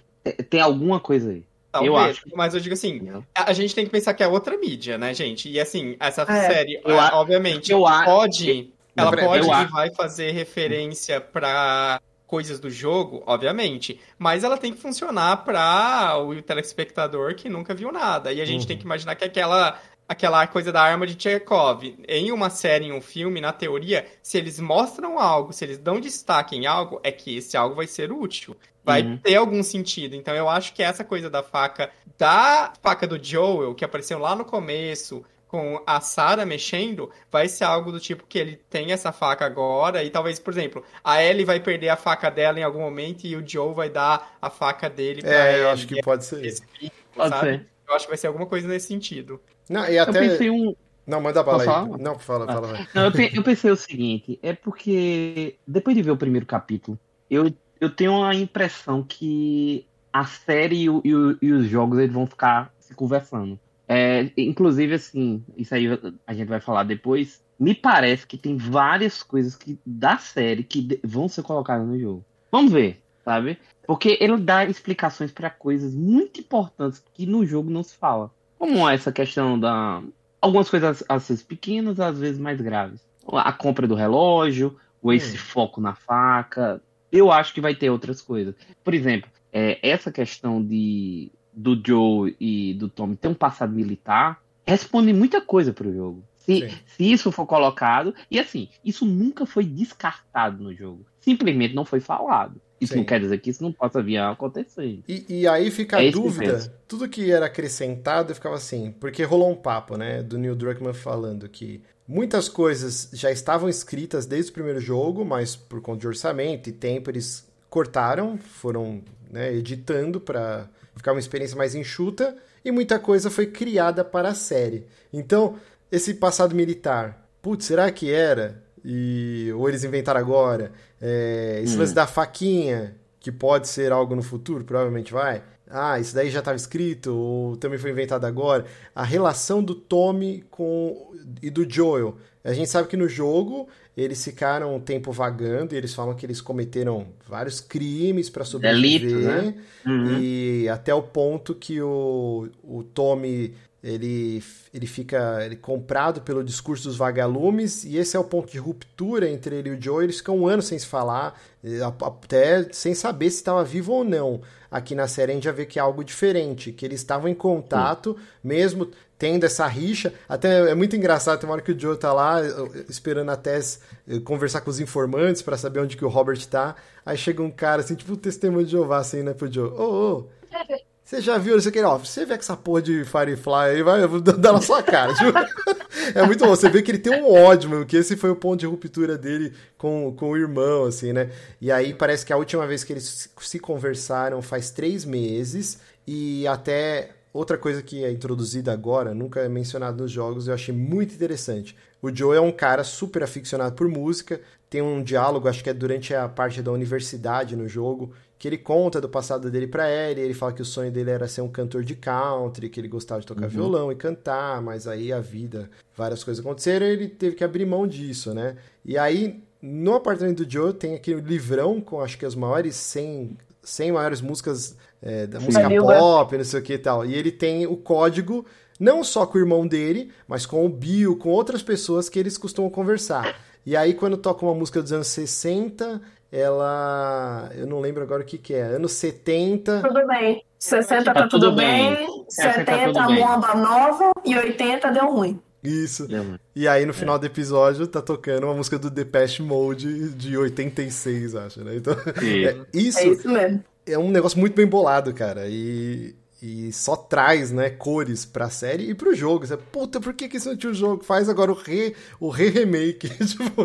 Tem alguma coisa aí. Talvez, eu acho. Mas eu digo assim, a, gente tem que pensar que é outra mídia, né, gente? E assim, essa é. série, eu, obviamente, eu, pode. ela pode e vai fazer referência para coisas do jogo, obviamente, mas ela tem que funcionar para o telespectador que nunca viu nada. E a gente uhum. tem que imaginar que aquela aquela coisa da arma de Chekhov. Em uma série, em um filme, na teoria, se eles mostram algo, se eles dão destaque em algo, é que esse algo vai ser útil vai uhum. ter algum sentido. Então eu acho que essa coisa da faca, da faca do Joel, que apareceu lá no começo, com a Sarah mexendo, vai ser algo do tipo que ele tem essa faca agora, e talvez, por exemplo, a Ellie vai perder a faca dela em algum momento e o Joe vai dar a faca dele pra É, eu acho que pode ser. Esse, pode ser. Eu acho que vai ser alguma coisa nesse sentido. Não, e até... Eu pensei um... Não, manda bala aí. Falar? Não, fala, ah. fala. Não, eu pensei o seguinte, é porque depois de ver o primeiro capítulo, eu eu tenho a impressão que a série e, o, e, o, e os jogos eles vão ficar se conversando. É, inclusive, assim, isso aí a gente vai falar depois, me parece que tem várias coisas que da série que vão ser colocadas no jogo. Vamos ver, sabe? Porque ele dá explicações para coisas muito importantes que no jogo não se fala. Como essa questão da. Algumas coisas às vezes pequenas, às vezes mais graves. A compra do relógio, ou esse hum. foco na faca. Eu acho que vai ter outras coisas. Por exemplo, é, essa questão de do Joe e do Tommy ter um passado militar responde muita coisa pro jogo. Se, se, isso for colocado, e assim, isso nunca foi descartado no jogo. Simplesmente não foi falado. Isso Sim. não quer dizer que isso não possa vir a acontecer. E, e aí fica é a dúvida, que tudo que era acrescentado ficava assim, porque rolou um papo, né, do Neil Druckmann falando que muitas coisas já estavam escritas desde o primeiro jogo, mas por conta de orçamento e tempo eles cortaram, foram né, editando para ficar uma experiência mais enxuta, e muita coisa foi criada para a série. Então, esse passado militar, putz, será que era? E, ou eles inventaram agora? É, esse hum. lance da faquinha, que pode ser algo no futuro, provavelmente vai. Ah, isso daí já estava escrito, ou também foi inventado agora. A relação do Tommy com e do Joel. A gente sabe que no jogo eles ficaram um tempo vagando e eles falam que eles cometeram vários crimes para sobreviver. Delito, né? Uhum. E até o ponto que o, o Tommy ele, ele fica ele comprado pelo discurso dos vagalumes, e esse é o ponto de ruptura entre ele e o Joe. Eles ficam um ano sem se falar, até sem saber se estava vivo ou não. Aqui na série a gente já vê que é algo diferente, que eles estavam em contato, mesmo tendo essa rixa. Até é muito engraçado, tem uma hora que o Joe tá lá esperando a Tess eh, conversar com os informantes para saber onde que o Robert tá. Aí chega um cara assim, tipo o testemunho de Jeová, assim, né, pro Joe. Ô, ô, você já viu isso aqui? Ó, você vê que essa porra de Firefly aí vai dar na sua cara. Tipo, é muito bom. Você vê que ele tem um ódio, mesmo, que esse foi o ponto de ruptura dele com, com o irmão, assim, né? E aí parece que a última vez que eles se conversaram faz três meses e até outra coisa que é introduzida agora, nunca é mencionado nos jogos, eu achei muito interessante. O Joe é um cara super aficionado por música, tem um diálogo, acho que é durante a parte da universidade no jogo, que ele conta do passado dele para ele, ele fala que o sonho dele era ser um cantor de country, que ele gostava de tocar uhum. violão e cantar, mas aí a vida, várias coisas aconteceram, e ele teve que abrir mão disso, né? E aí no apartamento do Joe tem aquele livrão com acho que as maiores 100, 100 maiores músicas é, da música pop, não sei o que e tal. E ele tem o código não só com o irmão dele, mas com o Bill, com outras pessoas que eles costumam conversar. E aí, quando toca uma música dos anos 60, ela. Eu não lembro agora o que, que é. Anos 70. Tudo bem. 60 tá, tá tudo, tudo bem. bem. 70 tá bomba nova. E 80 deu ruim. Isso. E aí no final é. do episódio tá tocando uma música do Depeche Mode de 86, acho, né? Então, é, isso, é isso mesmo. É um negócio muito bem bolado, cara. E e só traz, né, cores pra série e pro jogo. Você, puta, por que, que isso não tinha o jogo? Faz agora o re, o re-remake. tipo,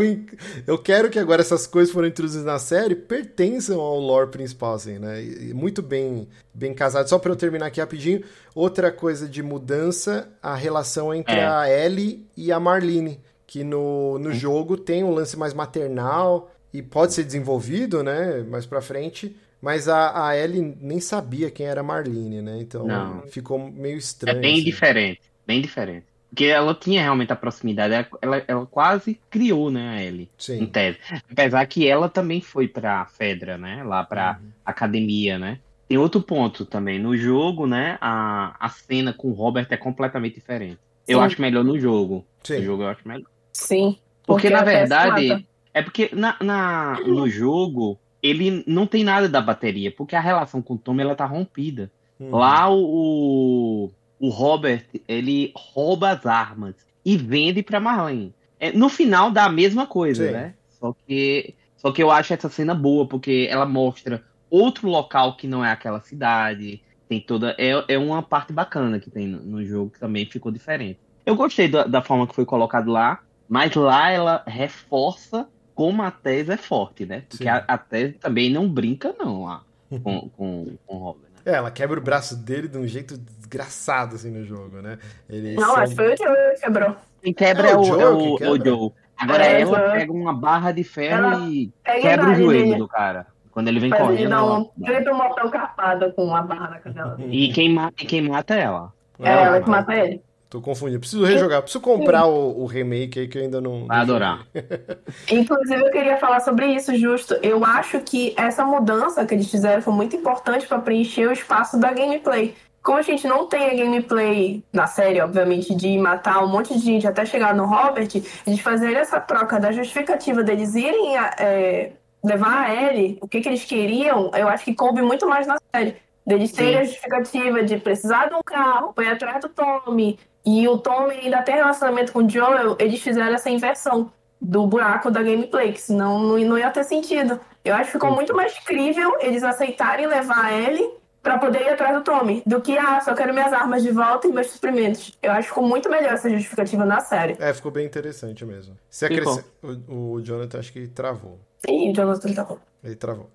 eu quero que agora essas coisas foram introduzidas na série pertençam ao lore principal, assim, né? E, muito bem, bem casado. Só pra eu terminar aqui rapidinho, outra coisa de mudança, a relação entre é. a Ellie e a Marlene, que no, no jogo tem um lance mais maternal e pode ser desenvolvido, né, mais pra frente mas a, a Ellie nem sabia quem era Marlene, né? Então Não. ficou meio estranho. É bem assim. diferente, bem diferente. Porque ela tinha realmente a proximidade, ela, ela, ela, quase criou, né, a Ellie, Sim. em tese. Apesar que ela também foi pra Fedra, né, lá pra uhum. academia, né. Tem outro ponto também, no jogo, né, a, a cena com o Robert é completamente diferente. Sim. Eu acho melhor no jogo. Sim. No jogo eu acho melhor. Sim. Porque, porque na verdade, é porque na, na, no jogo ele não tem nada da bateria, porque a relação com o Tommy ela tá rompida. Uhum. Lá o, o Robert, ele rouba as armas e vende para Marlene. É, no final dá a mesma coisa, Sim. né? Só que, só que eu acho essa cena boa, porque ela mostra outro local que não é aquela cidade. Tem toda. É, é uma parte bacana que tem no, no jogo que também ficou diferente. Eu gostei da, da forma que foi colocado lá, mas lá ela reforça como a tese é forte, né? Porque a, a, tese também não brinca, não, lá, com, com, com o Robin. Né? É, ela quebra o braço dele de um jeito desgraçado, assim, no jogo, né? Eles não, acho que foi o Joe que quebrou. Quem quebra é, é o, Joe, é o, quebra. o Joe. Agora é, ela Joe. pega uma barra de ferro ela e quebra o joelho dele. do cara. Quando ele vem Mas correndo. Ele dá um carpada com uma barra na cadela dele. E quem, mata, quem mata é ela. É ela, ela que mata ele. Tô confundindo. Preciso rejogar. Preciso comprar o, o remake aí que eu ainda não. Vai adorar. Inclusive, eu queria falar sobre isso, justo. Eu acho que essa mudança que eles fizeram foi muito importante para preencher o espaço da gameplay. Como a gente não tem a gameplay na série, obviamente, de matar um monte de gente até chegar no Robert, eles fazerem essa troca da justificativa deles irem é, levar a Ellie, o que, que eles queriam, eu acho que coube muito mais na série. Deles terem a justificativa de precisar de um carro, ir atrás do Tommy, e o Tommy ainda tem relacionamento com o Joel, eles fizeram essa inversão do buraco da gameplay, que senão não, não ia ter sentido. Eu acho que ficou muito mais crível eles aceitarem levar a Ellie para poder ir atrás do Tommy, do que, ah, só quero minhas armas de volta e meus suprimentos. Eu acho que ficou muito melhor essa justificativa na série. É, ficou bem interessante mesmo. Se acresce... o, o Jonathan acho que travou. Sim, o Jonathan travou. Ele travou.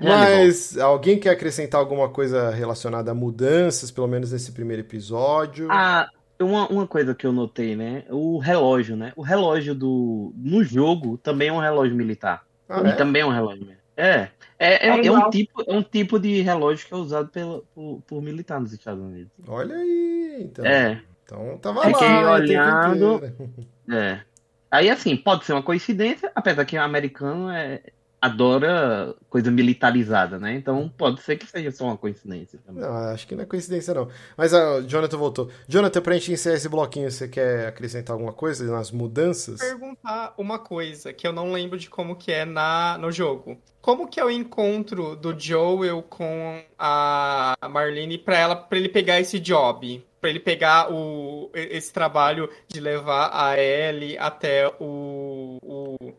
Mas alguém quer acrescentar alguma coisa relacionada a mudanças, pelo menos nesse primeiro episódio? Ah, uma, uma coisa que eu notei, né? O relógio, né? O relógio do. No jogo também é um relógio militar. Ah, é? Também é um relógio militar. É. É, é, é, é, um tipo, é um tipo de relógio que é usado pelo, por, por militar nos Estados Unidos. Olha aí, então. É. Então tava Fiquei lá. olhando. É. Aí, assim, pode ser uma coincidência, apesar que o americano é, adora coisa militarizada, né? Então pode ser que seja só uma coincidência também. Não, acho que não é coincidência, não. Mas o Jonathan voltou. Jonathan, pra gente encerrar esse bloquinho, você quer acrescentar alguma coisa nas mudanças? Perguntar uma coisa que eu não lembro de como que é na, no jogo. Como que é o encontro do Joel com a Marlene para ela para ele pegar esse job? para ele pegar o, esse trabalho de levar a Ellie até o, o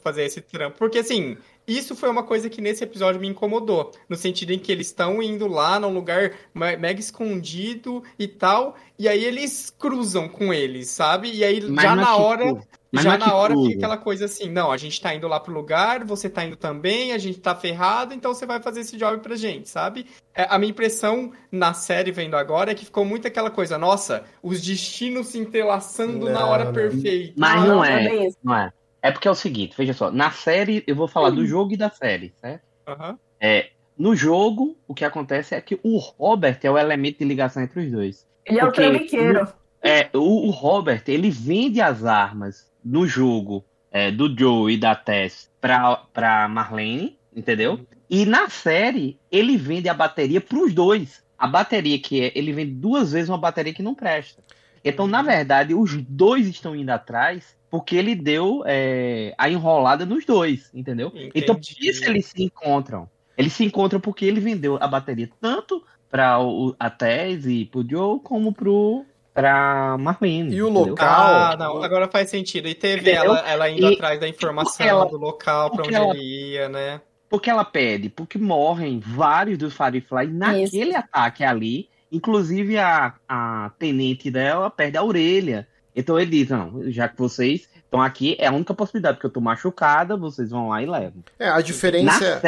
fazer esse trampo. Porque, assim, isso foi uma coisa que nesse episódio me incomodou. No sentido em que eles estão indo lá num lugar mega escondido e tal. E aí eles cruzam com eles, sabe? E aí Mas já na hora. Mas já na hora fica aquela coisa assim, não, a gente tá indo lá pro lugar, você tá indo também, a gente tá ferrado, então você vai fazer esse job pra gente, sabe? É, a minha impressão na série vendo agora é que ficou muito aquela coisa, nossa, os destinos se entrelaçando não, na hora não. perfeita. Mas não, não é, não é. É porque é o seguinte, veja só, na série, eu vou falar uhum. do jogo e da série, certo? Uhum. É, no jogo, o que acontece é que o Robert é o elemento de ligação entre os dois. Ele é o trambiqueiro. É, o, o, Robert, ele vende as armas no jogo é, do Joe e da Tess pra, pra Marlene, entendeu? E na série, ele vende a bateria pros dois. A bateria que é, ele vende duas vezes uma bateria que não presta. Então, na verdade, os dois estão indo atrás porque ele deu é, a enrolada nos dois, entendeu? Entendi. Então, por isso eles se encontram. Eles se encontram porque ele vendeu a bateria tanto para a Tess e pro Joe, como pro pra Marlene. E o entendeu? local. Ah, não, agora faz sentido. E teve ela, ela indo e, atrás da informação ela, do local para onde ela, ele ia, né? Porque ela pede, porque morrem vários dos Firefly naquele Isso. ataque ali. Inclusive a, a tenente dela perde a orelha. Então ele diz, não, já que vocês estão aqui, é a única possibilidade, porque eu tô machucada, vocês vão lá e levam. É, a diferença...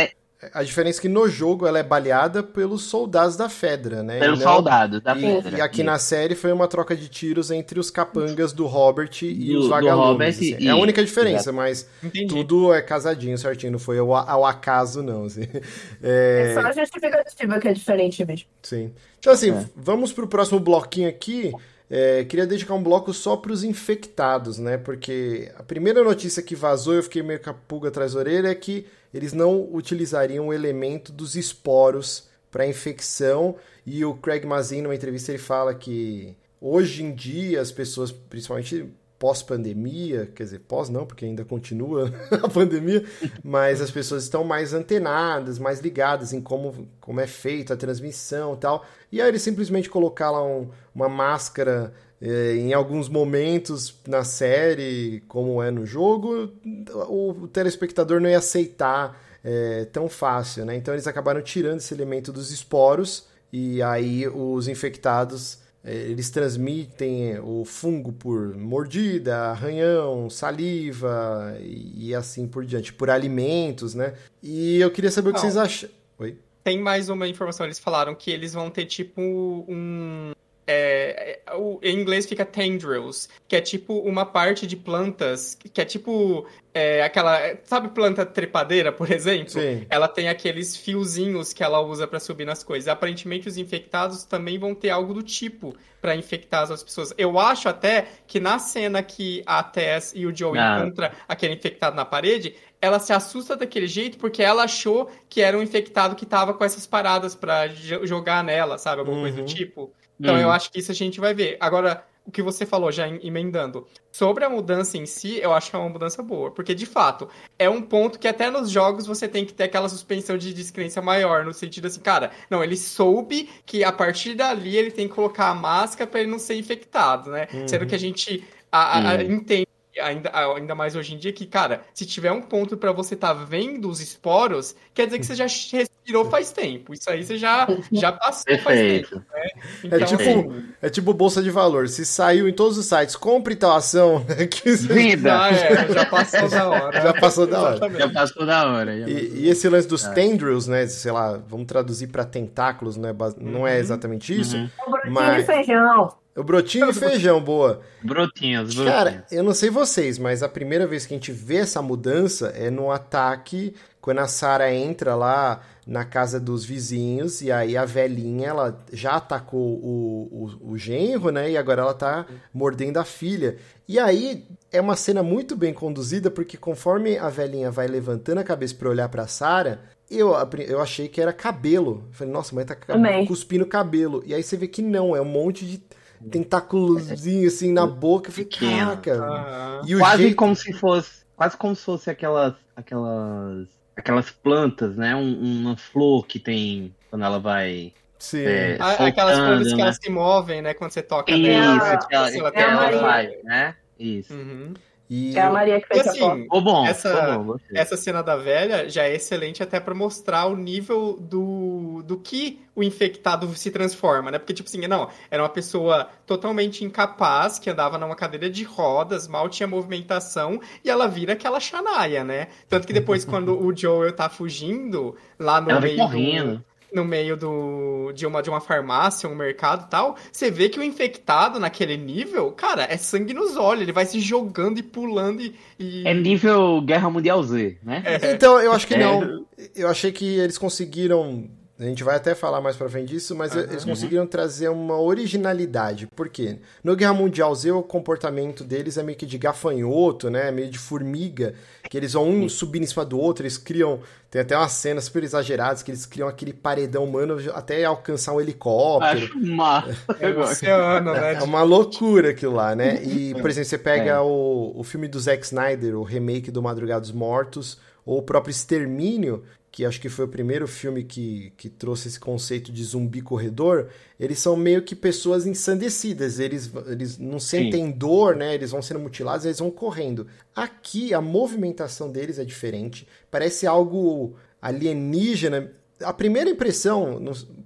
A diferença é que no jogo ela é baleada pelos soldados da Fedra, né? Pelos soldados da e, Fedra. E aqui na série foi uma troca de tiros entre os capangas do Robert e do, os vagalumes. Assim. E... É a única diferença, Exato. mas Entendi. tudo é casadinho, certinho. Não foi ao, ao acaso, não. Assim. É... é só a justificativa que é diferente mesmo. Sim. Então, assim, é. vamos pro próximo bloquinho aqui. É, queria dedicar um bloco só para os infectados, né? Porque a primeira notícia que vazou, eu fiquei meio com a pulga atrás da orelha, é que eles não utilizariam o elemento dos esporos para infecção. E o Craig Mazin, numa entrevista, ele fala que hoje em dia as pessoas, principalmente pós-pandemia, quer dizer, pós não, porque ainda continua a pandemia, mas as pessoas estão mais antenadas, mais ligadas em como, como é feita a transmissão e tal. E aí ele simplesmente colocar lá um, uma máscara eh, em alguns momentos na série, como é no jogo, o, o telespectador não ia aceitar eh, tão fácil, né? Então eles acabaram tirando esse elemento dos esporos e aí os infectados eles transmitem o fungo por mordida, arranhão, saliva e, assim por diante, por alimentos, né? E eu queria saber Não. o que vocês acham. Oi? Tem mais uma informação, eles falaram que eles vão ter tipo um é, é, o, em inglês fica tendrils, que é tipo uma parte de plantas, que é tipo é, aquela. Sabe planta trepadeira, por exemplo? Sim. Ela tem aqueles fiozinhos que ela usa para subir nas coisas. Aparentemente, os infectados também vão ter algo do tipo para infectar as outras pessoas. Eu acho até que na cena que a Tess e o Joe Ah. encontram aquele infectado na parede, ela se assusta daquele jeito porque ela achou que era um infectado que tava com essas paradas pra jo- jogar nela, sabe? Alguma coisa Uhum. do tipo. Então Hum. eu acho que isso a gente vai ver. Agora, o que você falou, já em- emendando. Sobre a mudança em si, eu acho que é uma mudança boa. Porque, de fato, é um ponto que até nos jogos você tem que ter aquela suspensão de descrença maior. No sentido assim, cara, não, ele soube que a partir dali ele tem que colocar a máscara pra ele não ser infectado, né? Uhum. Sendo que a gente a- a- a- Hum. entende. Ainda, ainda mais hoje em dia que, cara, se tiver um ponto pra você tá vendo os esporos, quer dizer que você já respirou faz tempo. Isso aí você já, já passou faz tempo. Perfeito. Então, É tipo, assim, é tipo bolsa de valor. Se saiu em todos os sites, compre tal ação, que você- Vida! já, é, já passou da hora. Já passou da hora. Já passou da hora. passou. E, e esse lance dos É. tendrils, né? Sei lá, vamos traduzir pra tentáculos, não é, não é Uhum. exatamente isso. Uhum. Mas- feijão. O brotinho de feijão, boa. Brotinhos, brotinhos. Cara, eu não sei vocês, mas a primeira vez que a gente vê essa mudança é no ataque quando a Sarah entra lá na casa dos vizinhos e aí a velhinha, ela já atacou o, o, o genro, né? E agora ela tá mordendo a filha. E aí é uma cena muito bem conduzida porque conforme a velhinha vai levantando a cabeça pra olhar pra Sarah, eu, eu achei que era cabelo. Falei, nossa, mas tá Também. cuspindo cabelo. E aí você vê que não, é um monte de tentáculozinho assim na boca. Eu falei, caraca. O quase jeito... como se fosse. Quase como se fosse aquelas. aquelas. aquelas plantas, né? Um- uma flor que tem quando ela vai. Sim. É, A- Aquelas soltando, coisas que né? elas se movem, né? Quando você toca Isso, nela. que ela, que ela faz, né? Isso. Uhum. E É a Maria que fez a foto. assim, Ficou bom, Essa- bom, essa cena da velha já é excelente até pra mostrar o nível do, do que o infectado se transforma, né? Porque, tipo assim, não, era uma pessoa totalmente incapaz, que andava numa cadeira de rodas, mal tinha movimentação, e ela vira aquela chanaia, né? Tanto que depois, quando o Joel tá fugindo, lá no Ela vem meio do- correndo. No meio do, de, uma, de uma farmácia, um mercado e tal, você vê que o infectado naquele nível, cara, é sangue nos olhos, ele vai se jogando e pulando e. e- É nível Guerra Mundial Z, né? É. Então, eu acho que É. não. Eu achei que eles conseguiram. A gente vai até falar mais pra frente disso, mas Aham. eles conseguiram trazer uma originalidade. Por quê? No Guerra Mundial Z, o comportamento deles é meio que de gafanhoto, né? Meio de formiga. Que eles vão um subindo em cima do outro, eles criam. Tem até umas cenas super exageradas que eles criam aquele paredão humano até alcançar um helicóptero. Acho massa. É oceano, né? É uma loucura aquilo lá, né? E, por exemplo, você pega É. o, o filme do Zack Snyder, o remake do Madrugada dos Mortos, ou o próprio Extermínio, que acho que foi o primeiro filme que, que trouxe esse conceito de zumbi corredor, eles são meio que pessoas ensandecidas, eles, eles não sentem dor, né? Eles vão sendo mutilados, eles vão correndo. Aqui, a movimentação deles é diferente, parece algo alienígena. A primeira impressão,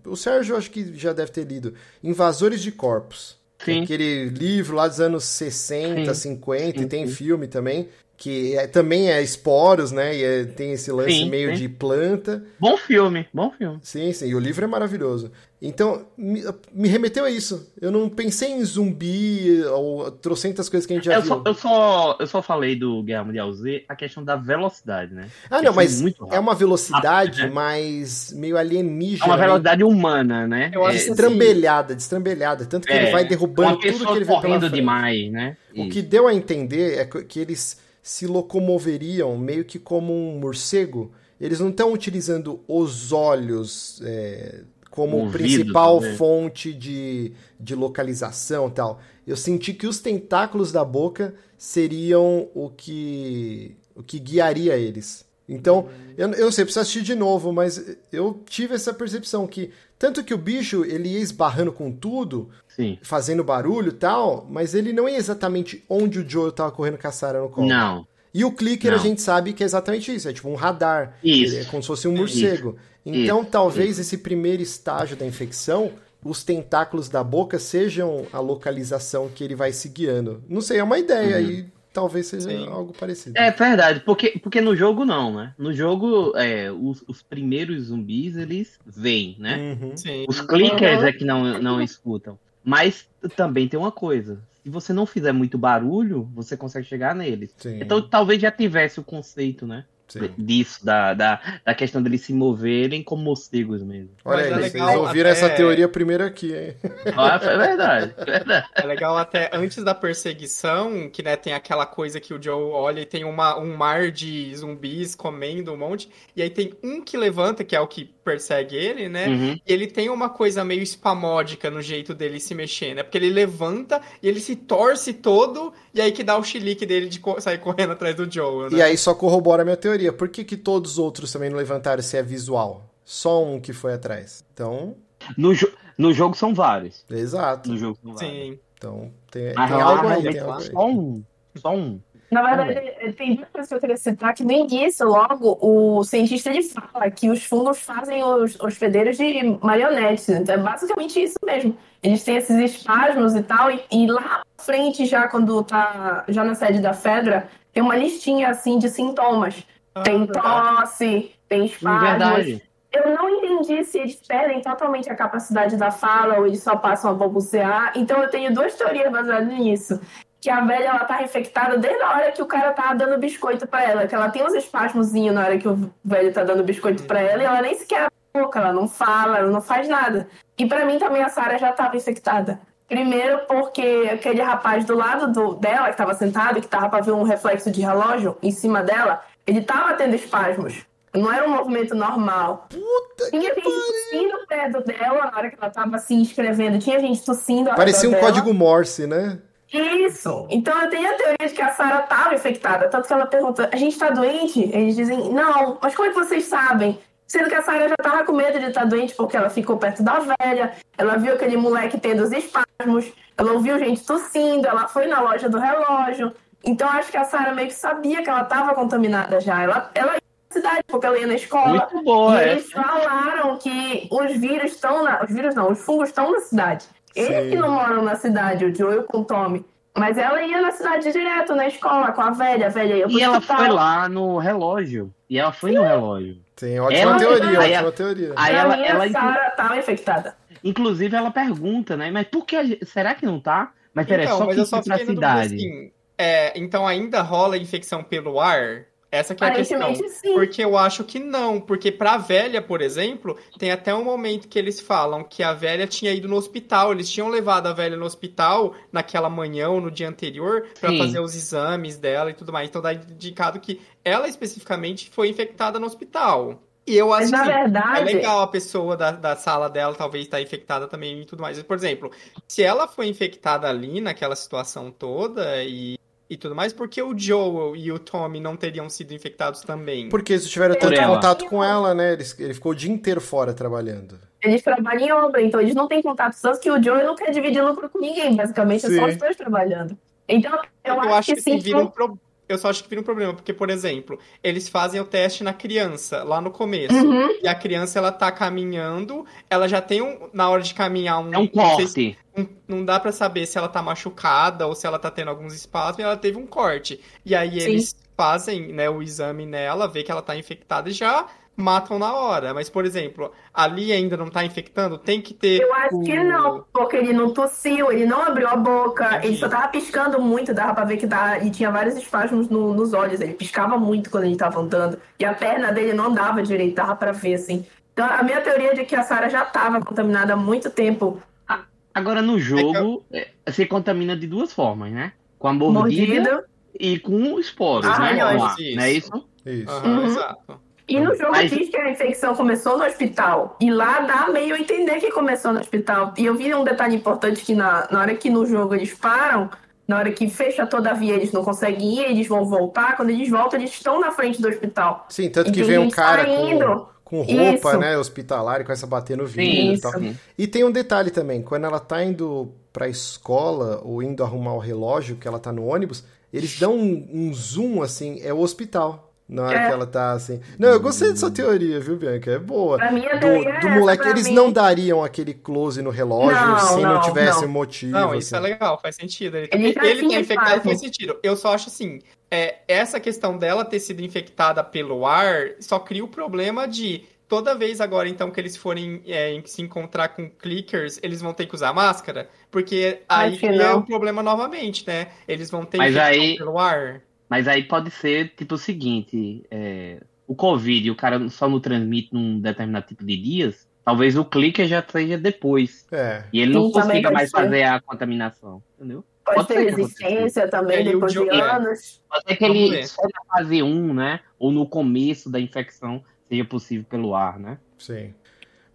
o Sérgio acho que já deve ter lido, Invasores de Corpos. Sim. Aquele livro lá dos anos 60, Sim. 50, Sim, e tem sim. filme também, que é- também é esporos, né? E é- tem esse lance Sim, meio sim. de planta. Bom filme, bom filme. Sim, sim, e o livro é maravilhoso. Então, me, me remeteu a isso. Eu não pensei em zumbi ou trocentas coisas que a gente já Eu viu. só, eu, só, eu só falei do Guerra Mundial Z a questão da velocidade, né? Ah, não, Esse mas é uma velocidade Rápido, né? mais meio É alienígena. uma meio velocidade humana, né? Eu acho É, destrambelhada, destrambelhada. Tanto que É, ele vai derrubando tudo que ele vê pela correndo demais, né? O Isso. que deu a entender é que eles se locomoveriam meio que como um morcego. Eles não estão utilizando os olhos é, como principal também. fonte de, de localização e tal. Eu senti que os tentáculos da boca seriam o que, o que guiaria eles. Então, eu, eu sei, preciso assistir de novo, mas eu tive essa percepção que tanto que o bicho ele ia esbarrando com tudo, Sim. fazendo barulho e tal, mas ele não é exatamente onde o Joel tava correndo com a Sarah no colo. Não. E o clicker Não. a gente sabe que é exatamente isso, é tipo um radar. Isso. É como se fosse um morcego. Então, talvez esse primeiro estágio da infecção, os tentáculos da boca sejam a localização que ele vai se guiando. Não sei, é uma ideia Uhum. e talvez seja Sim. algo parecido. É verdade, porque, porque no jogo não, né? No jogo, é, os, os primeiros zumbis, eles veem, né? Uhum. Sim. Os clickers é que não, não escutam. Mas também tem uma coisa. Se você não fizer muito barulho, você consegue chegar neles. Sim. Então talvez já tivesse o conceito, né? Sim. Disso, da, da, da questão deles se moverem como morcegos mesmo. Olha Mas aí, é vocês legal ouviram até- essa teoria primeiro aqui, hein? Ah, é verdade, é verdade. É legal até antes da perseguição, que né, tem aquela coisa que o Joe olha e tem uma, um mar de zumbis comendo um monte, e aí tem um que levanta, que é o que persegue ele, né? Uhum. E ele tem uma coisa meio spamódica no jeito dele se mexer, né? Porque ele levanta e ele se torce todo, e aí que dá o chilique dele de co- sair correndo atrás do Joe, né? E aí só corrobora a minha teoria. Por que, que todos os outros também não levantaram se é visual? Só um que foi atrás. Então, No, jo no jogo são vários. exato. No jogo são vários. Sim. Então, tem, Mas tem algo aí, tem algo aí. só um. Só um. Na verdade, tem duas coisas que eu queria citar, que no início, logo, o cientista ele fala que os fungos fazem os hospedeiros de marionetes. Então é basicamente isso mesmo. Eles têm esses espasmos e tal, e, e lá na frente, já quando tá já na sede da Fedra, tem uma listinha assim de sintomas. Tem tosse, tem espasmos. Eu não entendi se eles perdem totalmente a capacidade da fala ou eles só passam a balbuciar. Então eu tenho duas teorias baseadas nisso. Que a velha ela tá infectada desde a hora que o cara tá dando biscoito pra ela. Que ela tem uns espasmozinhos na hora que o velho tá dando biscoito pra ela e ela nem sequer abre a boca, ela não fala, ela não faz nada. E pra mim também a Sarah já tava infectada. Primeiro porque aquele rapaz do lado do, dela, que tava sentado, que tava pra ver um reflexo de relógio em cima dela, ele tava tendo espasmos. Não era um movimento normal. Puta Tinha gente tossindo perto dela na hora que ela tava assim escrevendo. Tinha gente tossindo Parecia um dela. código Morse, né? Isso. Então eu tenho a teoria de que a Sarah tava infectada. Tanto que ela pergunta: a gente tá doente? Eles dizem: não. Mas como é que vocês sabem? Sendo que a Sarah já tava com medo de estar doente porque ela ficou perto da velha. Ela viu aquele moleque tendo os espasmos. Ela ouviu gente tossindo. Ela foi na loja do relógio. Então acho que a Sarah meio que sabia que ela tava contaminada já. Ela, ela ia na cidade porque ela ia na escola. Muito boa, E é. eles falaram que os vírus estão na. Os vírus não, os fungos estão na cidade. Eles Sim. que não moram na cidade, o Joe com o Tommy. Mas ela ia na cidade direto, na escola, com a velha, a velha ia pro E ela foi lá no relógio. E ela foi no relógio. Tem ótima Ela- teoria, aí ótima ela- teoria. Aí ela, mim, ela a Sarah tava infectada. inclusive, ela pergunta, né? Mas por que a gente- será que não tá? Mas peraí, Então, só mas que eu só pra cidade. assim. É, então ainda rola infecção pelo ar? Essa que é a questão. Aparentemente, sim. Porque eu acho que não, porque pra velha, por exemplo, tem até um momento que eles falam que a velha tinha ido no hospital, eles tinham levado a velha no hospital naquela manhã ou no dia anterior pra Sim. fazer os exames dela e tudo mais. Então dá indicado que ela especificamente foi infectada no hospital. E eu acho Mas, na que é verdade, legal a pessoa da, da sala dela talvez estar infectada também e tudo mais. Por exemplo, se ela foi infectada ali naquela situação toda e, e tudo mais, por que o Joel e o Tommy não teriam sido infectados também? Porque eles tiveram tanto ela. contato com ela, né? Ele, ele ficou o dia inteiro fora trabalhando. eles trabalham em obra, então eles não têm contato. Tanto que o Joe não quer dividir lucro com ninguém, basicamente, é só os dois trabalhando. Então, eu, Eu, acho, acho que, que sim. vira um pro... Eu só acho que vira um problema, porque, por exemplo, eles fazem o teste na criança, lá no começo. Uhum. E a criança, ela tá caminhando, ela já tem um. Na hora de caminhar, um. É um não sei se- corte. um- não dá pra saber se ela tá machucada ou se ela tá tendo alguns espasmos, e ela teve um corte. E aí Sim. eles fazem, né, o exame nela, vê que ela tá infectada e já matam na hora. Mas, por exemplo, ali ainda não tá infectando, tem que ter. Eu acho o- que não, porque ele não tossiu, ele não abriu a boca, Entendi. ele só tava piscando muito, dava pra ver que dá, e tinha vários espasmos no- nos olhos, ele piscava muito quando ele tava andando, e a perna dele não andava direito, dava pra ver, assim. Então, a minha teoria é de que a Sarah já tava contaminada há muito tempo, Agora, no jogo, é, você contamina de duas formas, né? Com a mordida, mordida, e com esporos, né? Arranhões. Com a- Isso. Não é isso? Isso. Uhum. exato. E no jogo Mas- diz que a infecção começou no hospital, e lá dá meio a entender que começou no hospital. E eu vi um detalhe importante que na, na hora que no jogo eles param, na hora que fecha toda a via eles não conseguem ir, eles vão voltar, quando eles voltam eles estão na frente do hospital. Sim, tanto E que vem um cara saindo. com, com roupa, Isso. né, hospitalar e começa a bater no vidro Sim, e tal. E tem um detalhe também, quando ela tá indo pra escola ou indo arrumar o relógio, que ela tá no ônibus, eles dão um, um zoom, assim, é o hospital. Na hora É. que ela tá assim. Não, eu gostei dessa teoria, viu, Bianca? É boa. Pra mim, a Do, teoria é do essa, moleque, pra eles mim. não dariam aquele close no relógio Não, se não, não, tivesse não. um motivo. Não, isso é assim. legal, faz sentido. Ele, Ele já ele tá infectado faz sentido. Eu só acho assim, é, essa questão dela ter sido infectada pelo ar só cria o problema de toda vez agora, então, que eles forem é, se encontrar com clickers, eles vão ter que usar máscara? Porque aí é o um problema novamente, né? Eles vão ter Mas que aí... pelo ar. Mas aí pode ser, tipo, o seguinte, é... o Covid, o cara só não transmite num determinado tipo de dias, talvez o clicker já seja depois. É. E ele Sim, não consiga mais ser. fazer a contaminação, entendeu? Pode, pode ter resistência também depois de anos. Pode ser que ele só na fase 1, né? Ou no começo da infecção seja possível pelo ar, né? Sim.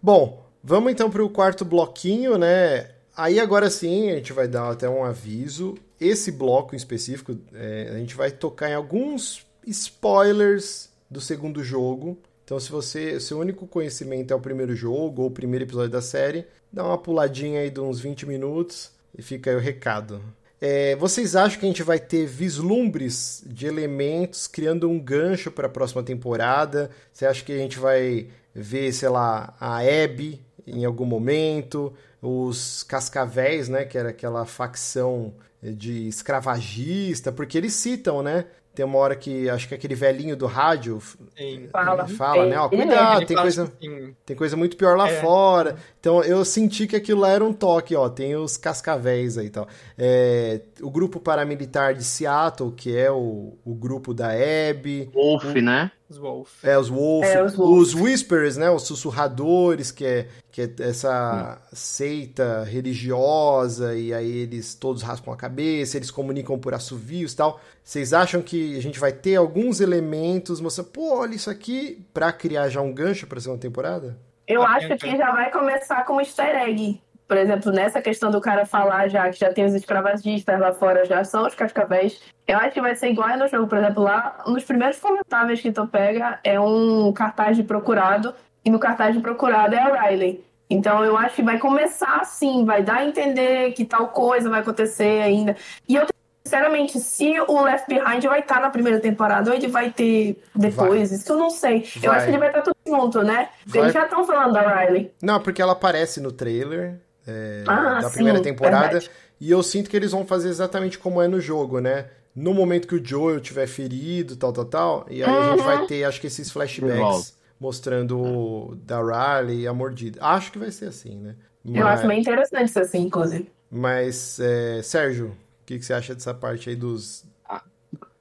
Bom, vamos então para o quarto bloquinho, né? Aí agora sim a gente vai dar até um aviso. Esse bloco em específico, é, a gente vai tocar em alguns spoilers do segundo jogo. Então, se você, seu único conhecimento é o primeiro jogo ou o primeiro episódio da série, dá uma puladinha aí de uns 20 minutos e fica aí o recado. É, vocês acham que a gente vai ter vislumbres de elementos criando um gancho para a próxima temporada? Você acha que a gente vai ver, sei lá, a Abby em algum momento? Os Cascavéis, né? Que era aquela facção de escravagista, porque eles citam, né? Tem uma hora que acho que aquele velhinho do rádio Sim. fala, fala né? Ó, cuidado, tem coisa, assim, tem coisa muito pior lá é. fora. Então eu senti que aquilo lá era um toque, ó. Tem os cascavéis aí e tal. É, o grupo paramilitar de Seattle, que é o, o grupo da Abby. Wolf, o, né? Os Wolf. É, os Wolf. É, os, Wolf. os Whispers, né? Os sussurradores, que é, que é essa hum. seita religiosa, e aí eles todos raspam a cabeça, eles comunicam por assovios e tal. Vocês acham que a gente vai ter alguns elementos mostrando, pô, olha isso aqui, pra criar já um gancho pra segunda temporada? Eu acho que já vai começar com um easter egg por exemplo, nessa questão do cara falar já que já tem os escravagistas lá fora, já são os cascavéis, eu acho que vai ser igual no jogo. Por exemplo, lá, nos primeiros comentáveis que tu pega, é um cartaz de procurado, e no cartaz de procurado é a Riley. Então eu acho que vai começar assim, vai dar a entender que tal coisa vai acontecer ainda. E eu sinceramente, se o Left Behind vai estar na primeira temporada ou ele vai ter depois, vai. isso eu não sei. Vai. Eu acho que ele vai estar tudo junto, né? Vai. Eles já estão falando da Riley. Não, porque ela aparece no trailer é, ah, da primeira sim, temporada. Verdade. E eu sinto que eles vão fazer exatamente como é no jogo, né? No momento que o Joel tiver ferido, tal, tal, tal, e aí uhum. a gente vai uhum. ter, acho que esses flashbacks mostrando da Riley e a mordida. Acho que vai ser assim, né? Mas... Eu acho bem interessante isso assim, inclusive. Mas, é, Sérgio, o que, que, você acha dessa parte aí dos. Ah,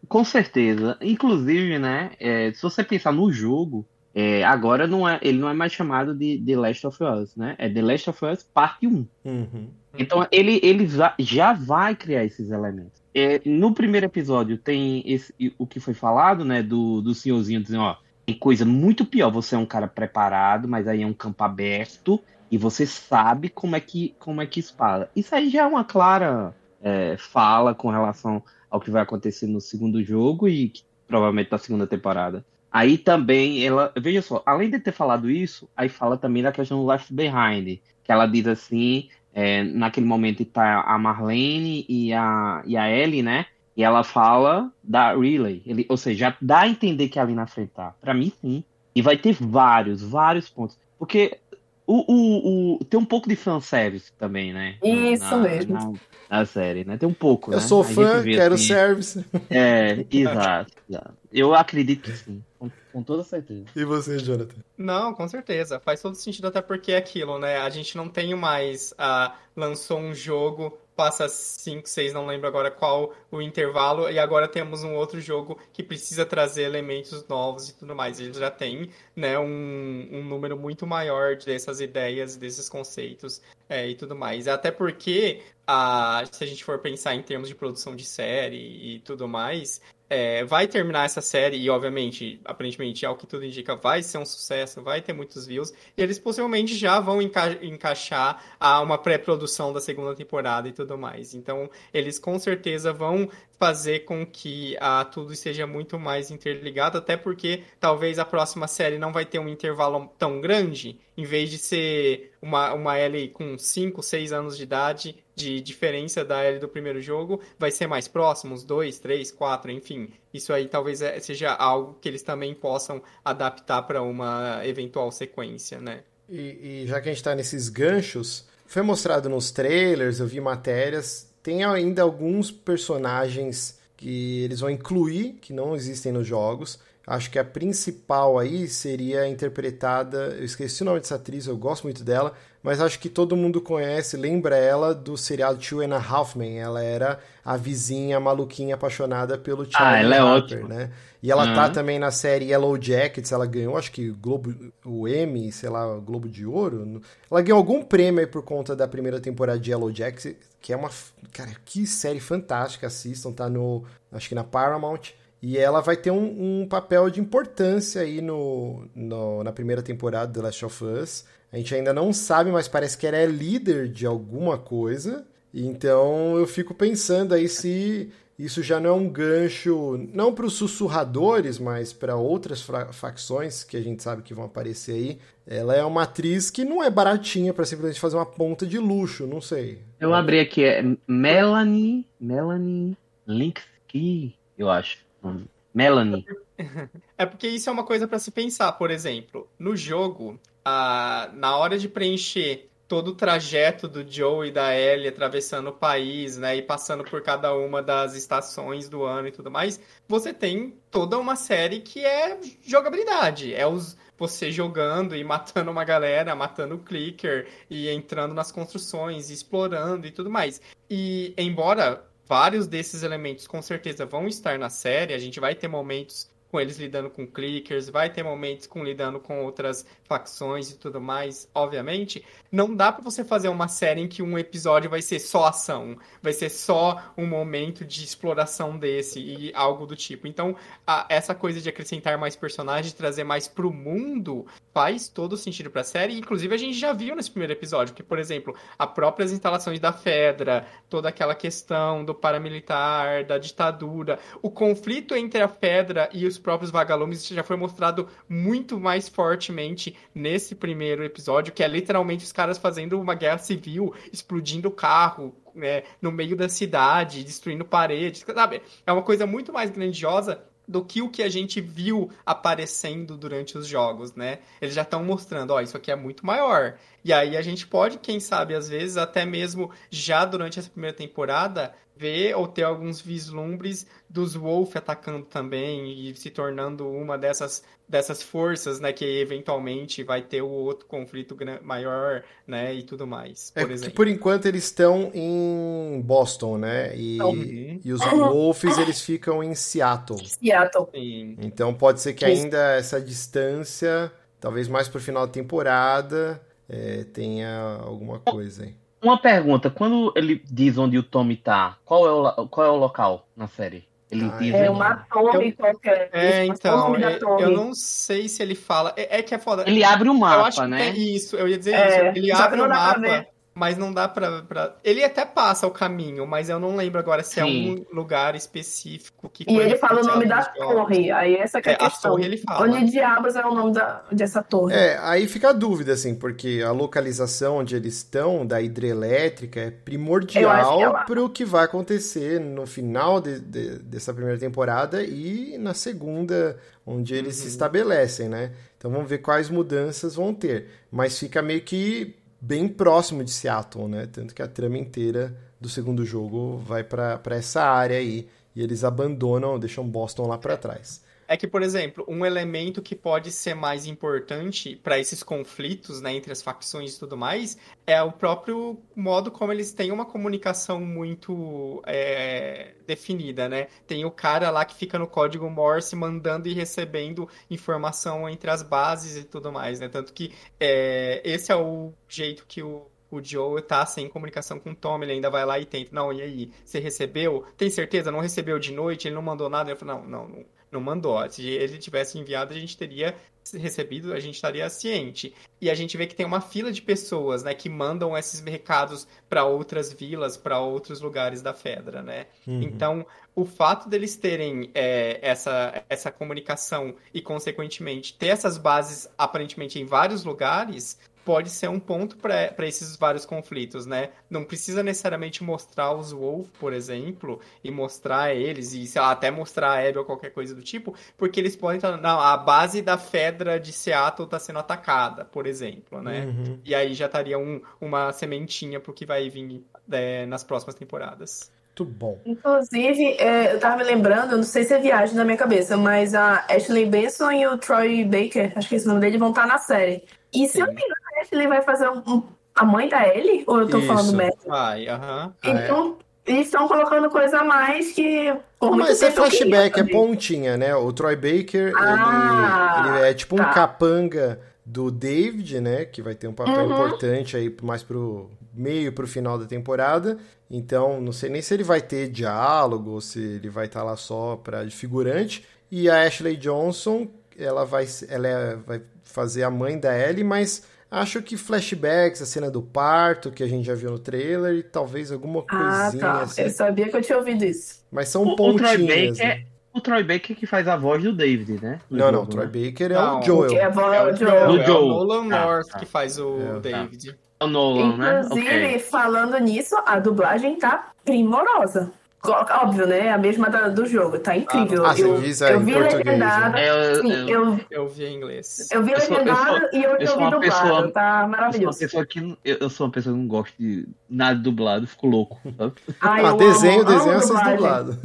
com certeza. Inclusive, né? É, se você pensar no jogo, é, agora não é, ele não é mais chamado de The Last of Us, né? É The Last of Us Parte 1. Uhum. Então ele, ele já vai criar esses elementos. É, no primeiro episódio tem esse, o que foi falado, né? Do, do senhorzinho dizendo, ó, tem coisa muito pior. Você é um cara preparado, mas aí é um campo aberto e você sabe como é que, como é que espalha. Isso aí já é uma clara é, fala com relação ao que vai acontecer no segundo jogo e que, provavelmente na segunda temporada. Aí também ela, veja só, além de ter falado isso, aí fala também da questão do Left Behind, que ela diz assim, é, naquele momento tá a Marlene e a, e a Ellie, né? E ela fala da Relay, ele, ou seja, já dá a entender que é ali na frente tá. Pra mim, sim. E vai ter vários, vários pontos. Porque o, o, o, tem um pouco de fanservice também, né? Isso na, mesmo. Na, na, série, né? Tem um pouco, Eu né? sou fã, quero assim. service. É, exato, exato. Eu acredito que sim. Com, com, toda certeza. E você, Jonathan? Não, com certeza. Faz todo sentido, até porque é aquilo, né? A gente não tem mais. Uh, lançou um jogo passa 5, 6, não lembro agora qual o intervalo, e agora temos um outro jogo que precisa trazer elementos novos e tudo mais. Ele já tem né, um, um número muito maior dessas ideias, desses conceitos é, e tudo mais. Até porque, a, se a gente for pensar em termos de produção de série e tudo mais, é, vai terminar essa série e, obviamente, aparentemente, ao que tudo indica, vai ser um sucesso, vai ter muitos views, e eles possivelmente já vão enca encaixar a uma pré-produção da segunda temporada e tudo mais. Então, eles com certeza vão fazer com que tudo esteja muito mais interligado, até porque talvez a próxima série não vai ter um intervalo tão grande, em vez de ser uma, uma Ellie com 5, 6 anos de idade, de diferença da Ellie do primeiro jogo, vai ser mais próximo, uns 2, 3, 4, enfim. Isso aí talvez é, seja algo que eles também possam adaptar para uma eventual sequência, né? E, e já que a gente está nesses ganchos, foi mostrado nos trailers, eu vi matérias, tem ainda alguns personagens que eles vão incluir, que não existem nos jogos. Acho que a principal aí seria interpretada. Eu esqueci o nome dessa atriz, eu gosto muito dela, mas acho que todo mundo conhece, lembra ela do seriado Two and a Half Men. Ela era a vizinha maluquinha apaixonada pelo Charlie ah, ela é Harper, né? E ela uhum. tá também na série Yellow Jackets, ela ganhou, acho que Globo, o Emmy, sei lá, Globo de Ouro. Ela ganhou algum prêmio aí por conta da primeira temporada de Yellow Jackets, que é uma, cara, que série fantástica, assistam, tá no, acho que na Paramount. E ela vai ter um, um papel de importância aí no, no, na primeira temporada do The Last of Us. A gente ainda não sabe, mas parece que ela é líder de alguma coisa. Então eu fico pensando aí se isso já não é um gancho, não para os sussurradores, mas para outras facções que a gente sabe que vão aparecer aí. Ela é uma atriz que não é baratinha para simplesmente fazer uma ponta de luxo, não sei. Eu abri aqui, é Melanie, Melanie Linsky, eu acho. Melanie. É porque isso é uma coisa para se pensar, por exemplo, no jogo, a, na hora de preencher todo o trajeto do Joe e da Ellie atravessando o país, né, e passando por cada uma das estações do ano e tudo mais, você tem toda uma série que é jogabilidade, é os você jogando e matando uma galera, matando o clicker e entrando nas construções, explorando e tudo mais. E embora vários desses elementos com certeza vão estar na série, a gente vai ter momentos com eles lidando com clickers, vai ter momentos com lidando com outras facções e tudo mais, obviamente. Não dá para você fazer uma série em que um episódio vai ser só ação, vai ser só um momento de exploração desse e algo do tipo. Então, a, essa coisa de acrescentar mais personagens, trazer mais pro mundo, faz todo sentido pra série. Inclusive, a gente já viu nesse primeiro episódio que, por exemplo, as próprias instalações da Fedra, toda aquela questão do paramilitar, da ditadura, o conflito entre a Fedra e os próprios vagalumes já foi mostrado muito mais fortemente nesse primeiro episódio, que é literalmente os caras fazendo uma guerra civil, explodindo carro, né, no meio da cidade, destruindo paredes, sabe? É uma coisa muito mais grandiosa do que o que a gente viu aparecendo durante os jogos, né? Eles já estão mostrando, ó, isso aqui é muito maior. E aí a gente pode, quem sabe, às vezes, até mesmo já durante essa primeira temporada, ver ou ter alguns vislumbres dos Wolf atacando também e se tornando uma dessas, dessas forças, né, que eventualmente vai ter o outro conflito maior, né, e tudo mais, por é exemplo. Que por enquanto eles estão em Boston, né, e, uhum. e os Wolves eles ficam em Seattle. Seattle. Sim. Então pode ser que ainda essa distância, talvez mais pro final da temporada, é, tenha alguma coisa aí. Uma pergunta, quando ele diz onde o Tommy tá, qual é o, qual é o local na série? Ele ah, diz é uma torre eu, qualquer. É, então, é, eu não sei se ele fala. É, é, que é foda. Ele abre o mapa, né? É isso, eu ia dizer é, isso. Ele abre o mapa mas não dá pra, pra, Ele até passa o caminho, mas eu não lembro agora se Sim. é um lugar específico que. E ele fala o nome da torre, aí essa que é, a questão. A torre ele fala. Onde diabos é o nome da, dessa torre? É, aí fica a dúvida, assim, porque a localização onde eles estão, da hidrelétrica, é primordial é para o que vai acontecer no final de, de, dessa primeira temporada e na segunda, onde eles uhum. se estabelecem, né? Então vamos ver quais mudanças vão ter. Mas fica meio que bem próximo de Seattle, né? Tanto que a trama inteira do segundo jogo vai para essa área aí e eles abandonam, deixam Boston lá para trás. É que, por exemplo, um elemento que pode ser mais importante para esses conflitos né, entre as facções e tudo mais é o próprio modo como eles têm uma comunicação muito é, definida, né? Tem o cara lá que fica no código Morse mandando e recebendo informação entre as bases e tudo mais, né? Tanto que é, esse é o jeito que o o Joe tá sem comunicação com o Tom, ele ainda vai lá e tenta. Não, e aí? Você recebeu? Tem certeza? Não recebeu de noite? Ele não mandou nada? Ele falou, não, não, não não mandou. Se ele tivesse enviado, a gente teria recebido, a gente estaria ciente. E a gente vê que tem uma fila de pessoas, né, que mandam esses recados para outras vilas, para outros lugares da Fedra, né? Uhum. Então, o fato deles terem é, essa, essa comunicação e, consequentemente, ter essas bases aparentemente em vários lugares pode ser um ponto para esses vários conflitos, né? Não precisa necessariamente mostrar os Wolf, por exemplo, e mostrar eles, e sei lá, até mostrar a Abby ou qualquer coisa do tipo, porque eles podem estar. Não, a base da Fedra de Seattle está sendo atacada, por exemplo, né? Uhum. E aí já estaria um, uma sementinha pro que vai vir é, nas próximas temporadas. Muito bom. Inclusive, é, eu tava me lembrando, não sei se é viagem na minha cabeça, mas a Ashley Benson e o Troy Baker, acho que esse nome dele, vão estar na série. E se eu não me engano, a Ashley vai fazer um, um, a mãe da Ellie? Ou eu tô Isso. falando merda? Vai, aham. Então, eles estão colocando coisa a mais que. Mas é flashback, é pontinha, né? O Troy Baker, Ah, ele, ele é tipo um tá. capanga do David, né? Que vai ter um papel Uhum. importante aí mais pro meio pro final da temporada. Então, não sei nem se ele vai ter diálogo ou se ele vai estar lá só pra de figurante. E a Ashley Johnson, ela vai ela é- vai fazer a mãe da Ellie, mas acho que flashbacks, a cena do parto que a gente já viu no trailer e talvez alguma Ah, coisinha tá. assim. Eu sabia que eu tinha ouvido isso. Mas são O, o Troy pontinhas. Baker, né? o Troy Baker que faz a voz do David, né? No Não, não, jogo, Troy né? Baker é Não, o Joel. Que é a voz É o do Joel, Joel. Do é o Joel. Nolan Tá, North tá. que faz o É, tá. David. É o Nolan, né? Inclusive, Ok. falando nisso, a dublagem tá primorosa. Óbvio, né? A mesma da- do jogo. Tá incrível. Ah, você eu, diz, é, eu em vi português, legendada. É, eu- eu- eu, Eu vi em inglês. eu vi Eu sou- eu legendada sou- e eu, eu sou vi uma dublado. pessoa- Tá Eu sou maravilhoso. pessoa que não- eu, eu sou uma pessoa que não gosta de nada dublado, fico louco, sabe? Ai, Ah, eu desenho, amo, amo desenho dublagem. dublado.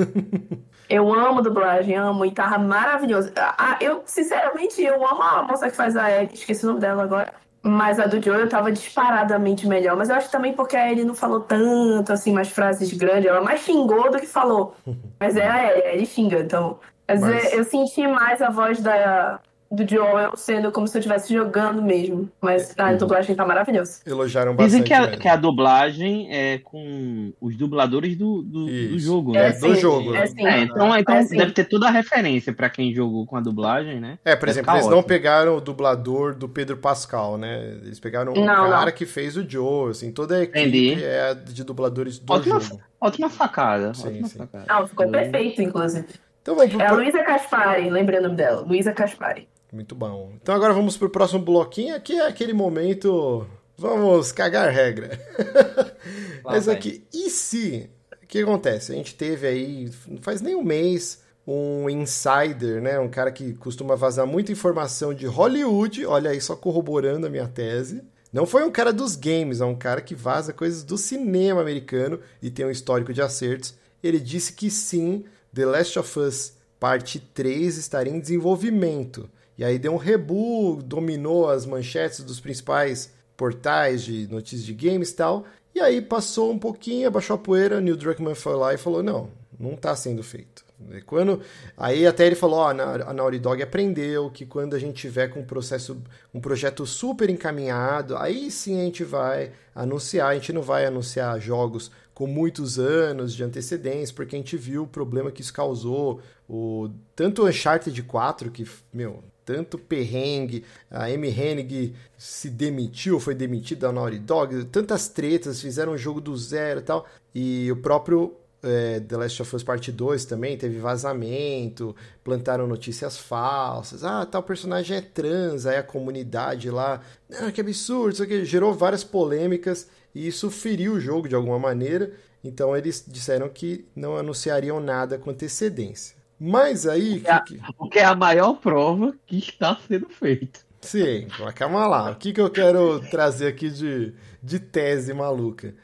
Eu amo dublagem, amo, e tava maravilhoso. Ah, eu, sinceramente, eu amo a moça que faz a Ellie, esqueci o nome dela agora. Mas a do Joel tava disparadamente melhor. Mas eu acho também porque a Ellie não falou tanto, assim, mais frases grandes. Ela mais xingou do que falou. Mas é a Ellie, a Ellie xinga, então. Mas, eu senti mais a voz da, do Joel sendo como se eu estivesse jogando mesmo. Mas a dublagem tá maravilhosa. Elogiaram bastante. Dizem que a, que a dublagem é com os dubladores do, do, do jogo, É né? do sim, jogo. É sim. É, então, então É deve ter toda a referência pra quem jogou com a dublagem, né? É, por Deve exemplo, ficar eles não ótimo. pegaram o dublador do Pedro Pascal, né? Eles pegaram o Não, cara não. que fez o Joe, assim, toda a equipe Entendi. é de dubladores do Ótima, jogo. ótima sacada. Sim, ótima sim. sacada. Não, ficou perfeito, inclusive. Então vamos pro É a Luísa Caspari, lembrei o nome dela. Luísa Caspari. Muito bom. Então agora vamos pro próximo bloquinho, que é aquele momento. Vamos cagar regra. Mas aqui, e se? O que acontece? A gente teve aí, não faz nem um mês, um insider, né? Um cara que costuma vazar muita informação de Hollywood. Olha aí, só corroborando a minha tese. Não foi um cara dos games, é um cara que vaza coisas do cinema americano e tem um histórico de acertos. Ele disse que sim, The Last of Us Parte 3 estaria em desenvolvimento. E aí deu um rebu, dominou as manchetes dos principais portais de notícias de games e tal. E aí passou um pouquinho, abaixou a poeira, Neil Druckmann foi lá e falou: não, não está sendo feito. E Quando, aí até ele falou, ó, a Naughty Dog aprendeu que quando a gente tiver com um processo, um projeto super encaminhado, aí sim a gente vai anunciar, a gente não vai anunciar jogos com muitos anos de antecedência, porque a gente viu o problema que isso causou, o tanto o Uncharted 4 que, meu, tanto perrengue, a Amy Hennig se demitiu, foi demitida da Naughty Dog, tantas tretas, fizeram um jogo do zero e tal, e o próprio é, The Last of Us Part 2 também teve vazamento, plantaram notícias falsas, ah, tal personagem é trans, aí a comunidade lá, ah, que absurdo, isso aqui gerou várias polêmicas e isso feriu o jogo de alguma maneira, então eles disseram que não anunciariam nada com antecedência. Mas aí... É que- que- O que é a maior prova que está sendo feito. Sim, mas calma lá. O que, que eu quero trazer aqui de, de tese maluca?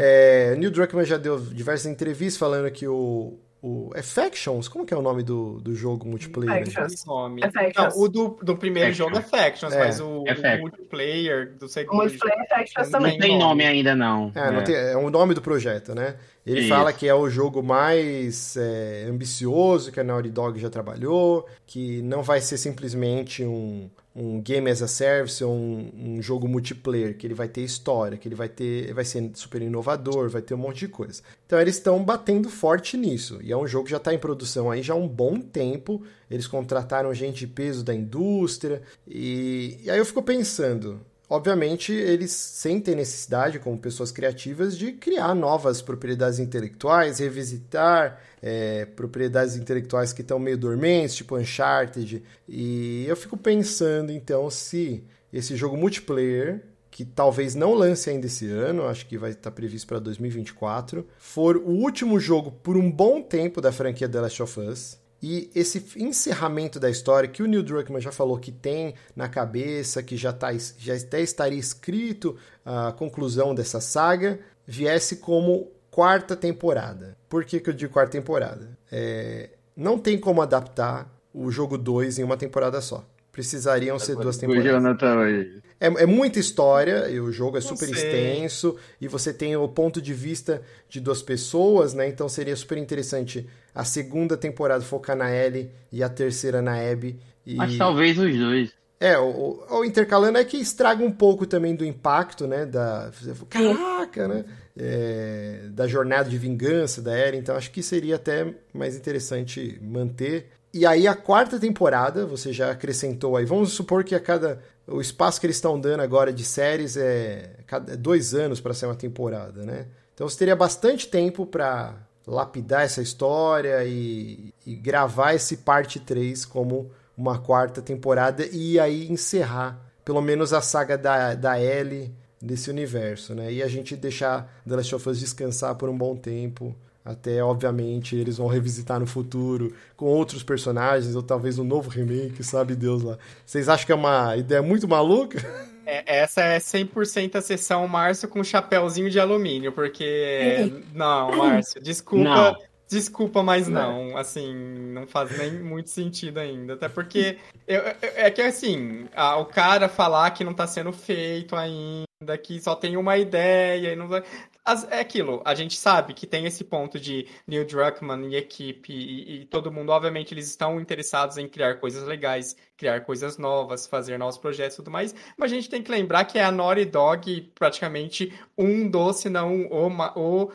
É, Neil Druckmann já deu diversas entrevistas falando que o, o. É Factions? Como que é o nome do, do jogo multiplayer? Factions. Nome. É Factions. Não, o do, do primeiro Factions. jogo é Factions, É, mas o, é o multiplayer do O segundo multiplayer Factions Não Não também. tem nome ainda, não. É, não É. tem- é o nome do projeto, né? Ele Isso. fala que é o jogo mais é, ambicioso que a Naughty Dog já trabalhou, que não vai ser simplesmente um, um game as a service ou um, um jogo multiplayer, que ele vai ter história, que ele vai ter, vai ser super inovador, vai ter um monte de coisa. Então eles estão batendo forte nisso. E é um jogo que já está em produção aí já há um bom tempo. Eles contrataram gente de peso da indústria. E, e aí eu fico pensando, Obviamente, eles sentem necessidade, como pessoas criativas, de criar novas propriedades intelectuais, revisitar é, propriedades intelectuais que estão meio dormentes, tipo Uncharted. E eu fico pensando, então, se esse jogo multiplayer, que talvez não lance ainda esse ano, acho que vai estar previsto para 2024, for o último jogo por um bom tempo da franquia The Last of Us. E esse encerramento da história que o Neil Druckmann já falou que tem na cabeça, que já, tá, já até estaria escrito a conclusão dessa saga, viesse como quarta temporada. Por que, que eu digo quarta temporada? É, não tem como adaptar o jogo 2 em uma temporada só. Precisariam ser duas temporadas. É, é muita história, e o jogo é super extenso, e você tem o ponto de vista de duas pessoas, né? Então seria super interessante a segunda temporada focar na Ellie e a terceira na Abby. E... Mas talvez os dois. É, o, o, intercalando é que estraga um pouco também do impacto, né? Da. Caraca, né? É, da jornada de vingança da Ellie. Então acho que seria até mais interessante manter. E aí a quarta temporada, você já acrescentou aí. Vamos supor que a cada. O espaço que eles estão dando agora de séries é cada dois anos para ser uma temporada, né? Então você teria bastante tempo para lapidar essa história e, e gravar esse parte 3 como uma quarta temporada e aí encerrar pelo menos a saga da, da Ellie desse universo, né? E a gente deixar The Last of Us descansar por um bom tempo, até obviamente eles vão revisitar no futuro com outros personagens ou talvez um novo remake, sabe Deus lá. Vocês acham que é uma ideia muito maluca? É, essa é 100% a sessão Márcio com chapéuzinho de alumínio, porque não, Márcio, desculpa, não. Desculpa, mas não, assim, não faz nem muito sentido ainda. Até porque eu, eu, é que assim, a, o cara falar que não tá sendo feito ainda, que só tem uma ideia e não vai. É aquilo, a gente sabe que tem esse ponto de Neil Druckmann e equipe, e, e todo mundo, obviamente, eles estão interessados em criar coisas legais criar coisas novas, fazer novos projetos e tudo mais. Mas a gente tem que lembrar que é a Naughty Dog praticamente um dos, se não o, o,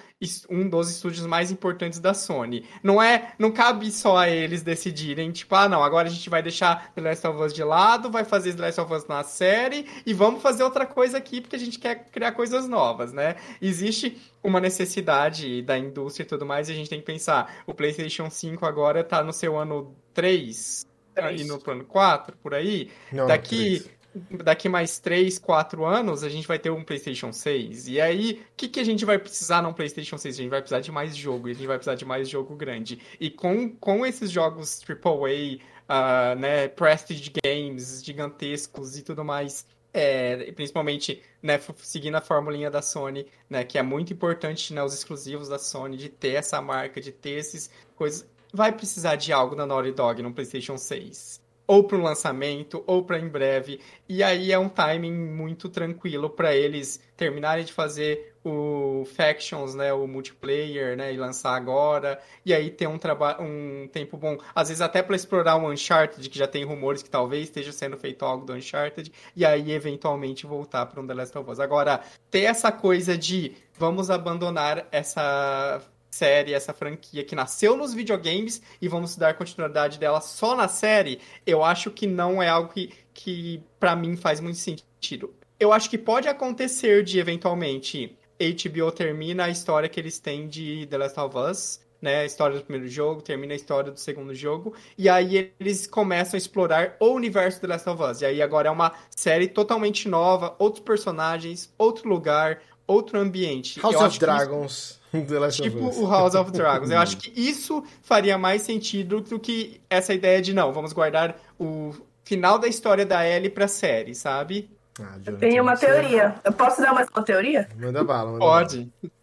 um dos estúdios mais importantes da Sony. Não é, não cabe só a eles decidirem, tipo, ah, não, agora a gente vai deixar The Last of Us de lado, vai fazer The Last of Us na série e vamos fazer outra coisa aqui porque a gente quer criar coisas novas, né? Existe uma necessidade da indústria e tudo mais, e a gente tem que pensar, o PlayStation 5 agora tá no seu ano 3, aí no plano 4, por aí, não, daqui daqui mais 3, 4 anos, a gente vai ter um PlayStation 6. E aí, o que, que a gente vai precisar num PlayStation 6? A gente vai precisar de mais jogo, e a gente vai precisar de mais jogo grande. E com, com esses jogos AAA, uh, né, Prestige Games gigantescos e tudo mais, é, principalmente né, seguindo a formulinha da Sony, né, que é muito importante né, os exclusivos da Sony, de ter essa marca, de ter esses coisas vai precisar de algo na Naughty Dog no PlayStation 6. Ou para o lançamento, ou para em breve. E aí é um timing muito tranquilo para eles terminarem de fazer o Factions, né, o multiplayer, né, e lançar agora. E aí ter um trabalho, um tempo bom, às vezes até para explorar o Uncharted, que já tem rumores que talvez esteja sendo feito algo do Uncharted, e aí eventualmente voltar para um The Last of Us. Agora, ter essa coisa de vamos abandonar essa série, essa franquia que nasceu nos videogames e vamos dar continuidade dela só na série, eu acho que não é algo que, que para mim faz muito sentido. Eu acho que pode acontecer de eventualmente HBO termina a história que eles têm de The Last of Us, né, a história do primeiro jogo, termina a história do segundo jogo, e aí eles começam a explorar o universo The Last of Us. E aí agora é uma série totalmente nova, outros personagens, outro lugar, outro ambiente. House of Dragons. tipo o House of Dragons. Eu acho que isso faria mais sentido do que essa ideia de não, vamos guardar o final da história da Ellie pra série, sabe? Ah, eu tenho uma teoria. Eu posso dar mais uma teoria? Manda bala, manda Pode. Bala.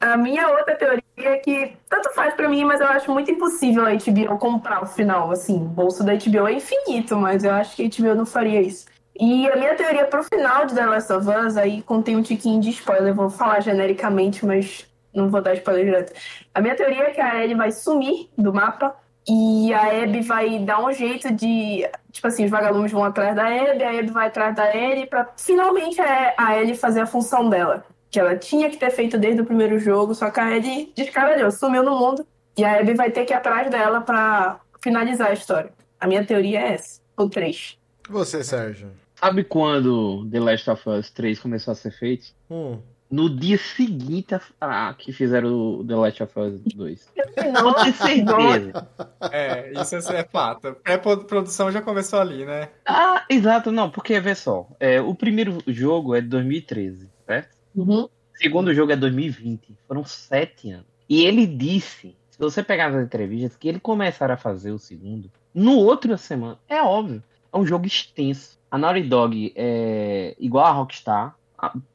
A minha outra teoria é que tanto faz pra mim, mas eu acho muito impossível a HBO comprar o final. Assim, o bolso da HBO é infinito, mas eu acho que a HBO não faria isso. E a minha teoria pro final de The Last of Us, aí contém um tiquinho de spoiler, vou falar genericamente, mas não vou dar spoiler direto. A minha teoria é que a Ellie vai sumir do mapa e a Abby vai dar um jeito de. Tipo assim, os vagalumes vão atrás da Abby, a Abby vai atrás da Ellie pra finalmente a Ellie fazer a função dela. Que ela tinha que ter feito desde o primeiro jogo, só que a Ellie descaralhou, sumiu no mundo. E a Abby vai ter que ir atrás dela pra finalizar a história. A minha teoria é essa, ou três. Você, Sérgio? Sabe quando The Last of Us 3 começou a ser feito? Hum. No dia seguinte a, a, que fizeram o The Last of Us 2. Não tenho certeza. É, isso é fato. Pré-produção já começou ali, né? Ah, exato, não, porque vê só. É, o primeiro jogo é de 2013, certo? Uhum. O segundo jogo é 2020. Foram sete anos. E ele disse, se você pegar as entrevistas, que ele começaram a fazer o segundo no outro semana. É óbvio. É um jogo extenso. A Naughty Dog é igual a Rockstar,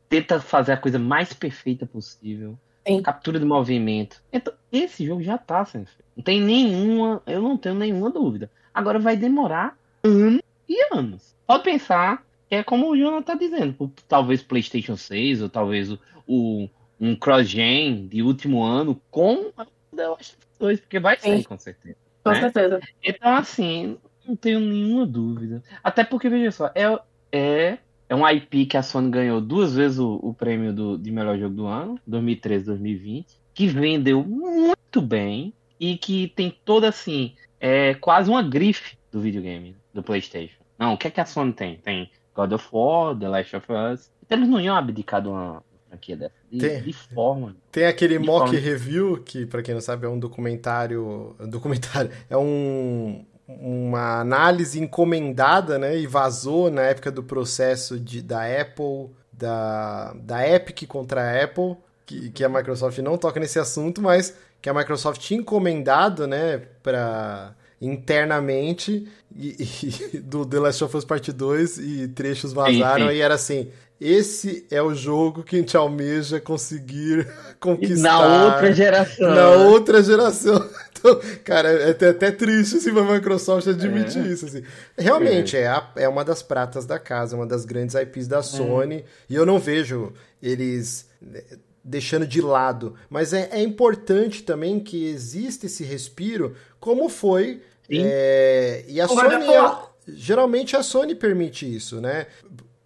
tenta fazer a coisa mais perfeita possível. Sim. captura de movimento. Então, esse jogo já tá sendo feito. Não tem nenhuma, eu não tenho nenhuma dúvida. Agora vai demorar anos e anos. Pode pensar que é como o Jonathan tá dizendo, talvez PlayStation 6 ou talvez o, o um cross-gen de último ano com The Last of 2, porque vai sair com certeza. Com né? certeza. Então, assim, não tenho nenhuma dúvida. Até porque, veja só, é, é, é um IP que a Sony ganhou duas vezes o, o prêmio do, de melhor jogo do ano, 2013 2020, que vendeu muito bem e que tem toda, assim, é quase uma grife do videogame, do PlayStation. Não, o que é que a Sony tem? Tem God of War, The Last of Us. Então eles não iam abdicar de uma franquia dessa. De, tem, de forma. Tem aquele mock forma. review, que para quem não sabe é um documentário. Um documentário. É um, uma análise encomendada, né? E vazou na época do processo de, da Apple, da, da Epic contra a Apple. Que, que a Microsoft não toca nesse assunto, mas que a Microsoft tinha encomendado, né, para internamente e, e, do The Last of Us Part 2 e trechos vazaram sim, sim. e era assim, esse é o jogo que a gente almeja conseguir conquistar. Na outra geração. Na outra geração. Então, cara, é até, até triste assim, a Microsoft admitir é. isso. Assim. Realmente, é. É, a, é uma das pratas da casa, uma das grandes IPs da é. Sony. E eu não vejo eles né, deixando de lado. Mas é, é importante também que exista esse respiro, como foi é, e a Sony, a, geralmente a Sony permite isso, né?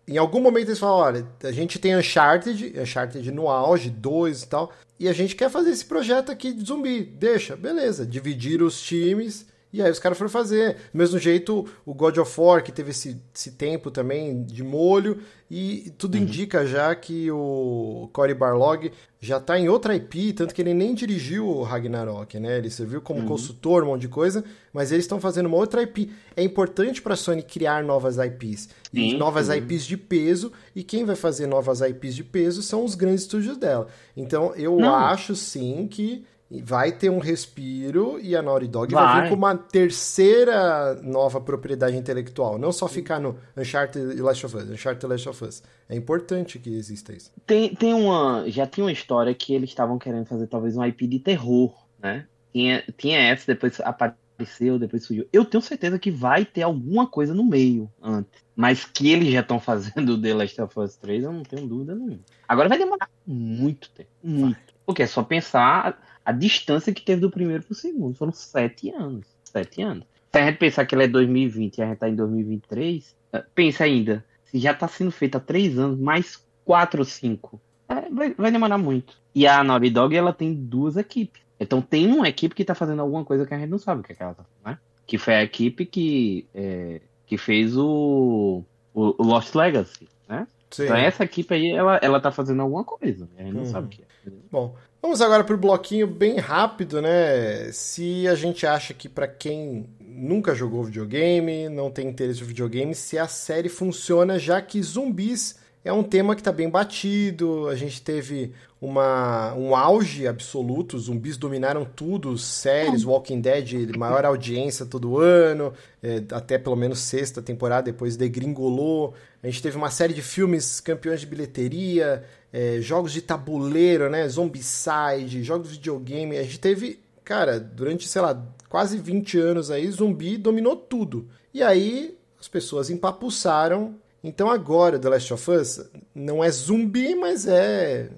Em algum momento eles falam, olha, a gente tem Uncharted, Uncharted no auge, 2 e tal, e a gente quer fazer esse projeto aqui de zumbi. Deixa, beleza, dividir os times e aí os caras foram fazer. Do mesmo jeito, o God of War, que teve esse, esse tempo também de molho, e tudo uhum. indica já que o Cory Barlog já tá em outra IP, tanto que ele nem dirigiu o Ragnarok, né? Ele serviu como uhum. consultor, um monte de coisa, mas eles estão fazendo uma outra IP. É importante para a Sony criar novas IPs, sim, novas. IPs de peso, e quem vai fazer novas IPs de peso são os grandes estúdios dela. Então, eu Não. acho sim que vai ter um respiro e a Naughty Dog vai. vai vir com uma terceira nova propriedade intelectual. Não só ficar no Uncharted e Last of Us. Uncharted e Last of Us. É importante que exista isso. Tem, tem uma... Já tinha uma história que eles estavam querendo fazer talvez um IP de terror, né? Tinha, tinha essa, depois apareceu, depois surgiu. Eu tenho certeza que vai ter alguma coisa no meio antes. Mas que eles já estão fazendo The Last of Us 3, eu não tenho dúvida nenhuma. Agora vai demorar muito tempo. Muito. Porque é só pensar a distância que teve do primeiro pro segundo. Foram sete anos. Sete anos. Se a gente pensar que ele é 2020 e a gente tá em 2023, eh, pensa ainda, se já tá sendo feito há três anos, mais quatro ou cinco, é, vai, vai, demorar muito. E a Naughty Dog, ela tem duas equipes. Então tem uma equipe que tá fazendo alguma coisa que a gente não sabe o que, é que ela tá fazendo, né? Que foi a equipe que, é, que fez o, o, o Lost Legacy, né? Sim. Então essa equipe aí, ela, ela tá fazendo alguma coisa. A gente não uhum. sabe o que é. Bom, Vamos agora para o bloquinho bem rápido, né? Se a gente acha que para quem nunca jogou videogame, não tem interesse no videogame, se a série funciona, já que zumbis é um tema que está bem batido. A gente teve uma, um auge absoluto, zumbis dominaram tudo, séries, Walking Dead, maior audiência todo ano, é, até pelo menos sexta temporada, depois degringolou. A gente teve uma série de filmes campeões de bilheteria, é, jogos de tabuleiro, né? Zombicide, jogos de videogame. A gente teve, cara, durante, sei lá, quase 20 anos aí, zumbi dominou tudo. E aí as pessoas empapuçaram. Então agora The Last of Us não é zumbi, mas é.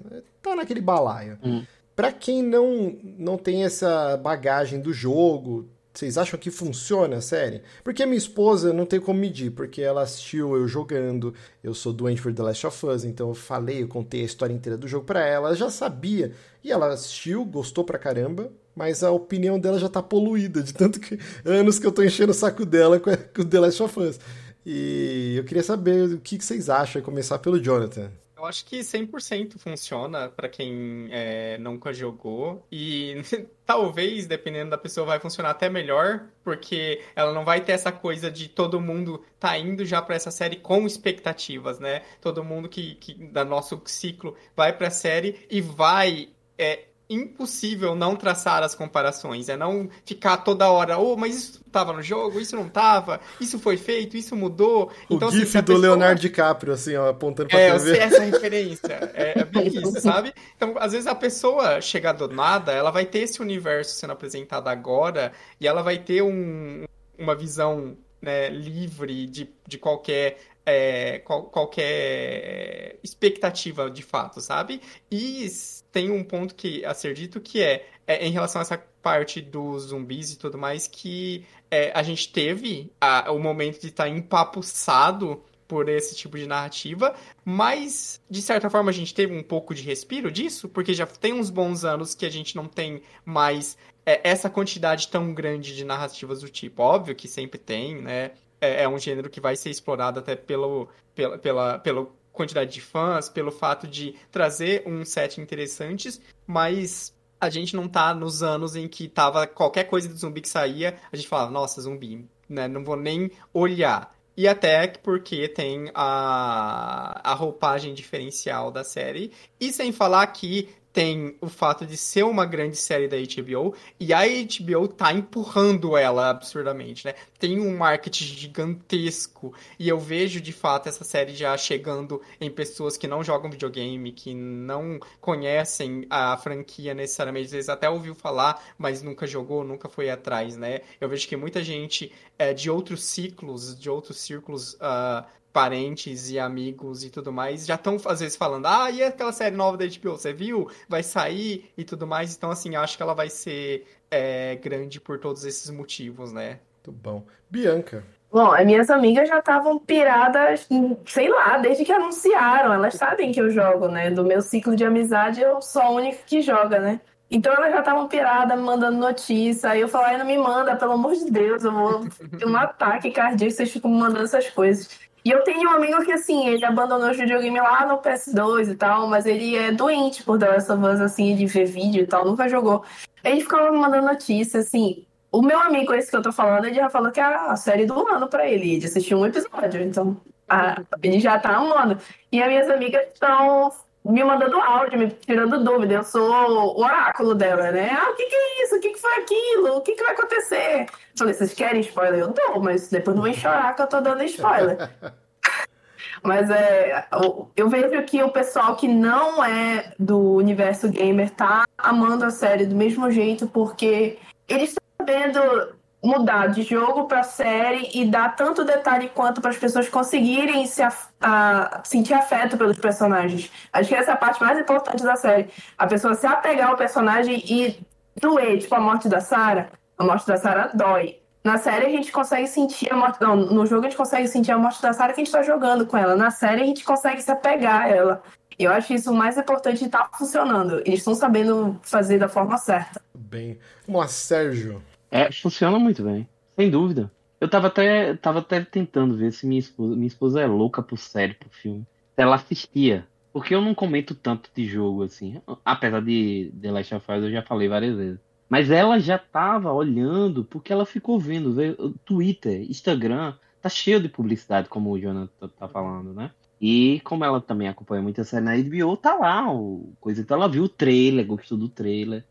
tá naquele balaio. Hum. Pra quem não, não tem essa bagagem do jogo, vocês acham que funciona a série? Porque minha esposa não tem como medir, porque ela assistiu eu jogando, eu sou doente por The Last of Us, então eu falei, eu contei a história inteira do jogo para ela, ela já sabia. E ela assistiu, gostou pra caramba, mas a opinião dela já tá poluída, de tanto que anos que eu tô enchendo o saco dela com, The Last of Us. E eu queria saber o que vocês acham, começar pelo Jonathan. Eu acho que 100% funciona para quem é, nunca jogou. E talvez, dependendo da pessoa, vai funcionar até melhor, porque ela não vai ter essa coisa de todo mundo tá indo já para essa série com expectativas, né? Todo mundo que, que da nosso ciclo vai para a série e vai é, impossível não traçar as comparações, é não ficar toda hora, oh, mas isso estava no jogo, isso não estava, isso foi feito, isso mudou. O então, GIF assim, do pessoa... Leonardo DiCaprio, assim, ó, apontando pra é, TV. É, essa referência, é, é bem isso, sabe? Então, às vezes a pessoa chega do nada, ela vai ter esse universo sendo apresentado agora, e ela vai ter um, uma visão né, livre de, de qualquer é, qual, qualquer expectativa de fato, sabe? E tem um ponto que a ser dito que é, é em relação a essa parte dos zumbis e tudo mais, que é, a gente teve a, o momento de estar tá empapuçado por esse tipo de narrativa, mas de certa forma a gente teve um pouco de respiro disso, porque já tem uns bons anos que a gente não tem mais é, essa quantidade tão grande de narrativas do tipo. Óbvio que sempre tem, né? É, é um gênero que vai ser explorado até pelo, pela, pela, pela quantidade de fãs, pelo fato de trazer um set interessantes, mas a gente não tá nos anos em que tava qualquer coisa de zumbi que saía, a gente falava, nossa, zumbi, né? Não vou nem olhar. E até porque tem a, a roupagem diferencial da série. E sem falar que tem o fato de ser uma grande série da HBO e a HBO tá empurrando ela absurdamente, né? Tem um marketing gigantesco e eu vejo de fato essa série já chegando em pessoas que não jogam videogame, que não conhecem a franquia necessariamente, às vezes até ouviu falar, mas nunca jogou, nunca foi atrás, né? Eu vejo que muita gente é, de outros ciclos, de outros círculos uh, parentes e amigos e tudo mais já estão às vezes falando, ah, e aquela série nova da HBO, você viu? Vai sair e tudo mais. Então, assim, acho que ela vai ser é, grande por todos esses motivos, né? Muito bom. Bianca. Bom, as minhas amigas já estavam piradas, sei lá, desde que anunciaram. Elas sabem que eu jogo, né? Do meu ciclo de amizade, eu sou a única que joga, né? Então elas já estavam piradas, me mandando notícia. Aí eu falei, não me manda, pelo amor de Deus, eu vou ter um ataque cardíaco, vocês ficam me mandando essas coisas. E eu tenho um amigo que, assim, ele abandonou o videogame lá no PS2 e tal, mas ele é doente por Last of Us, assim, de ver vídeo e tal, nunca jogou. Ele ficava me mandando notícia, assim. O meu amigo, esse que eu tô falando, ele já falou que é a série do ano pra ele, de assistir um episódio, então a, ele já tá amando. E as minhas amigas estão me mandando áudio, me tirando dúvida. Eu sou o oráculo dela, né? Ah, o que, que é isso? O que, que foi aquilo? O que, que vai acontecer? Eu falei, vocês querem spoiler? Eu dou, mas depois não vem chorar que eu tô dando spoiler. mas é, eu vejo que o pessoal que não é do universo gamer tá amando a série do mesmo jeito, porque eles estão sabendo mudar de jogo para série e dar tanto detalhe quanto para as pessoas conseguirem se a, a, sentir afeto pelos personagens. Acho que essa é a parte mais importante da série. A pessoa se apegar ao personagem e doer, tipo a morte da Sarah. A morte da Sarah dói. Na série a gente consegue sentir a morte. Não, no jogo a gente consegue sentir a morte da Sarah que a gente está jogando com ela. Na série a gente consegue se apegar a ela. E eu acho isso o mais importante estar tá funcionando. Eles estão sabendo fazer da forma certa. Bem. Vamos lá, Sérgio. É, funciona muito bem, sem dúvida. Eu tava até, tava até tentando ver se minha esposa, minha esposa é louca por série, por filme. Ela assistia. Porque eu não comento tanto de jogo, assim. Apesar de The Last of Us, eu já falei várias vezes. Mas ela já tava olhando, porque ela ficou vendo. Twitter, Instagram, tá cheio de publicidade, como o Jonathan tá falando, né? E como ela também acompanha muita série na HBO, tá lá o coisa. Então ela viu o trailer, gostou do trailer.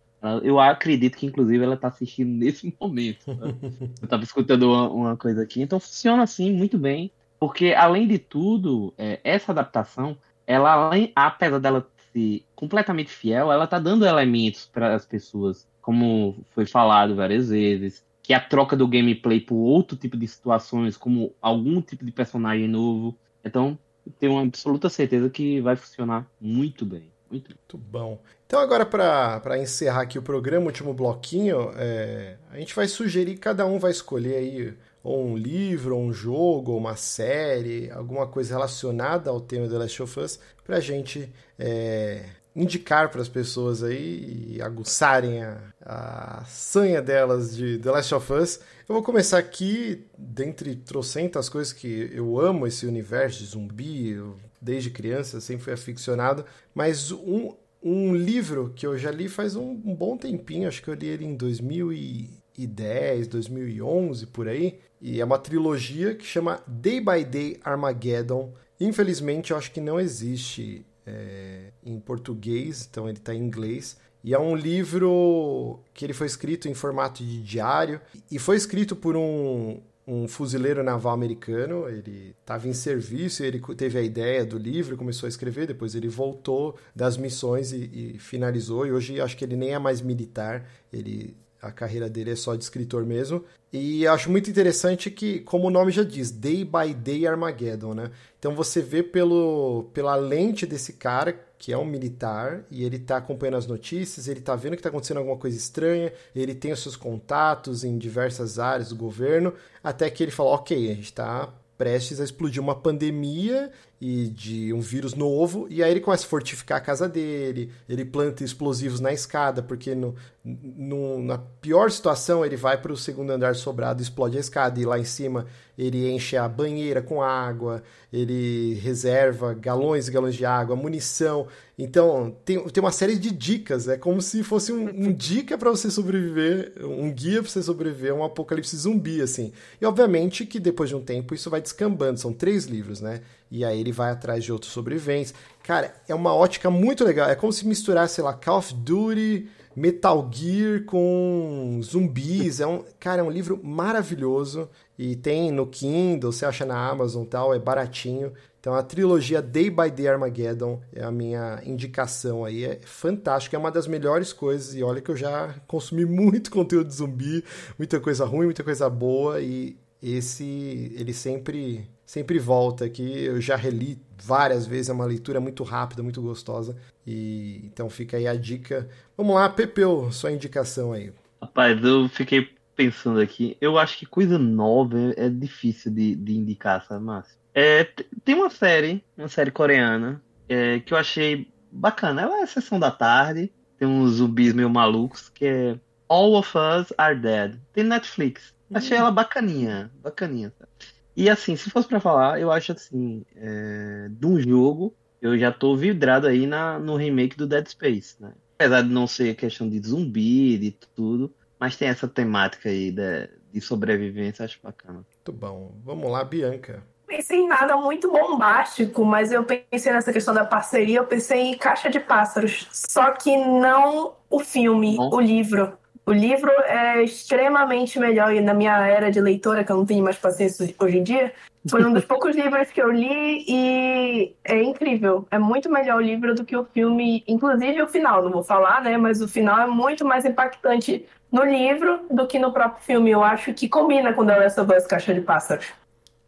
Eu acredito que, inclusive, ela está assistindo nesse momento. Né? Eu estava escutando uma, uma, coisa aqui. Então, funciona assim, muito bem. Porque, além de tudo, é, essa adaptação, ela, além, apesar dela ser completamente fiel, ela está dando elementos para as pessoas, como foi falado várias vezes, que a troca do gameplay por outro tipo de situações, como algum tipo de personagem novo. Então, tenho uma absoluta certeza que vai funcionar muito bem. Muito, bom. Então, agora, para encerrar aqui o programa, último bloquinho, é, a gente vai sugerir, cada um vai escolher aí ou um livro, ou um jogo, ou uma série, alguma coisa relacionada ao tema The Last of Us, para a gente é, indicar para as pessoas aí e aguçarem a, a sanha delas de The Last of Us. Eu vou começar aqui, dentre trocentas coisas que eu amo esse universo de zumbi, desde criança sempre fui aficionado, mas um, um livro que eu já li faz um, um bom tempinho, acho que eu li ele em 2010, 2011, por aí, e é uma trilogia que chama Day by Day Armageddon. Infelizmente, eu acho que não existe é, em português, então ele está em inglês. E é um livro que ele foi escrito em formato de diário e foi escrito por um, um fuzileiro naval americano. Ele estava em serviço, ele teve a ideia do livro, começou a escrever. Depois ele voltou das missões e, e finalizou. E hoje acho que ele nem é mais militar. Ele a carreira dele é só de escritor mesmo. E acho muito interessante que, como o nome já diz, Day by Day Armageddon, né? Então você vê pelo, pela lente desse cara, que é um militar, e ele tá acompanhando as notícias, ele tá vendo que tá acontecendo alguma coisa estranha, ele tem os seus contatos em diversas áreas do governo, até que ele fala, ok, a gente tá prestes a explodir uma pandemia e de um vírus novo, e aí ele começa a fortificar a casa dele, ele planta explosivos na escada, porque no, no na pior situação ele vai para o segundo andar sobrado, explode a escada, e lá em cima ele enche a banheira com água, ele reserva galões e galões de água, munição. Então, tem, tem uma série de dicas, é como se fosse um, um dica para você sobreviver, um guia para você sobreviver a um apocalipse zumbi, assim. E obviamente que depois de um tempo isso vai descambando, são três livros, né? E aí ele vai atrás de outros sobreviventes. Cara, é uma ótica muito legal, é como se misturasse, sei lá, Call of Duty Metal Gear com zumbis. É um, cara, é um livro maravilhoso. E tem no Kindle, você acha na Amazon tal, é baratinho. Então a trilogia Day by Day Armageddon é a minha indicação aí. É fantástico, é uma das melhores coisas. E olha que eu já consumi muito conteúdo de zumbi, muita coisa ruim, muita coisa boa. E esse, ele sempre sempre volta aqui. Eu já reli várias vezes, é uma leitura muito rápida, muito gostosa. E então fica aí a dica. Vamos lá, Pepeu, sua indicação aí. Rapaz, eu fiquei pensando aqui. Eu acho que coisa nova é difícil de, de indicar, sabe, Márcio? É, tem uma série, uma série coreana, é, que eu achei bacana. Ela é sessão da tarde, tem uns zumbis meio malucos, que é All of Us Are Dead. Tem Netflix. Achei ela bacaninha, bacaninha. Sabe? E assim, se fosse para falar, eu acho assim, é, de um jogo, eu já tô vidrado aí na, no remake do Dead Space, né? Apesar de não ser questão de zumbi, de tudo, mas tem essa temática aí de, de sobrevivência, acho bacana. Muito bom. Vamos lá, Bianca. Pensei em nada muito bombástico, mas eu pensei nessa questão da parceria, eu pensei em Caixa de Pássaros. Só que não o filme, Bom. o livro. O livro é extremamente melhor e na minha era de leitora, que eu não tenho mais paciência hoje em dia, foi um dos poucos livros que eu li e é incrível. É muito melhor o livro do que o filme, inclusive o final, não vou falar, né? Mas o final é muito mais impactante no livro do que no próprio filme. Eu acho que combina com The Last of Us Caixa de Pássaros.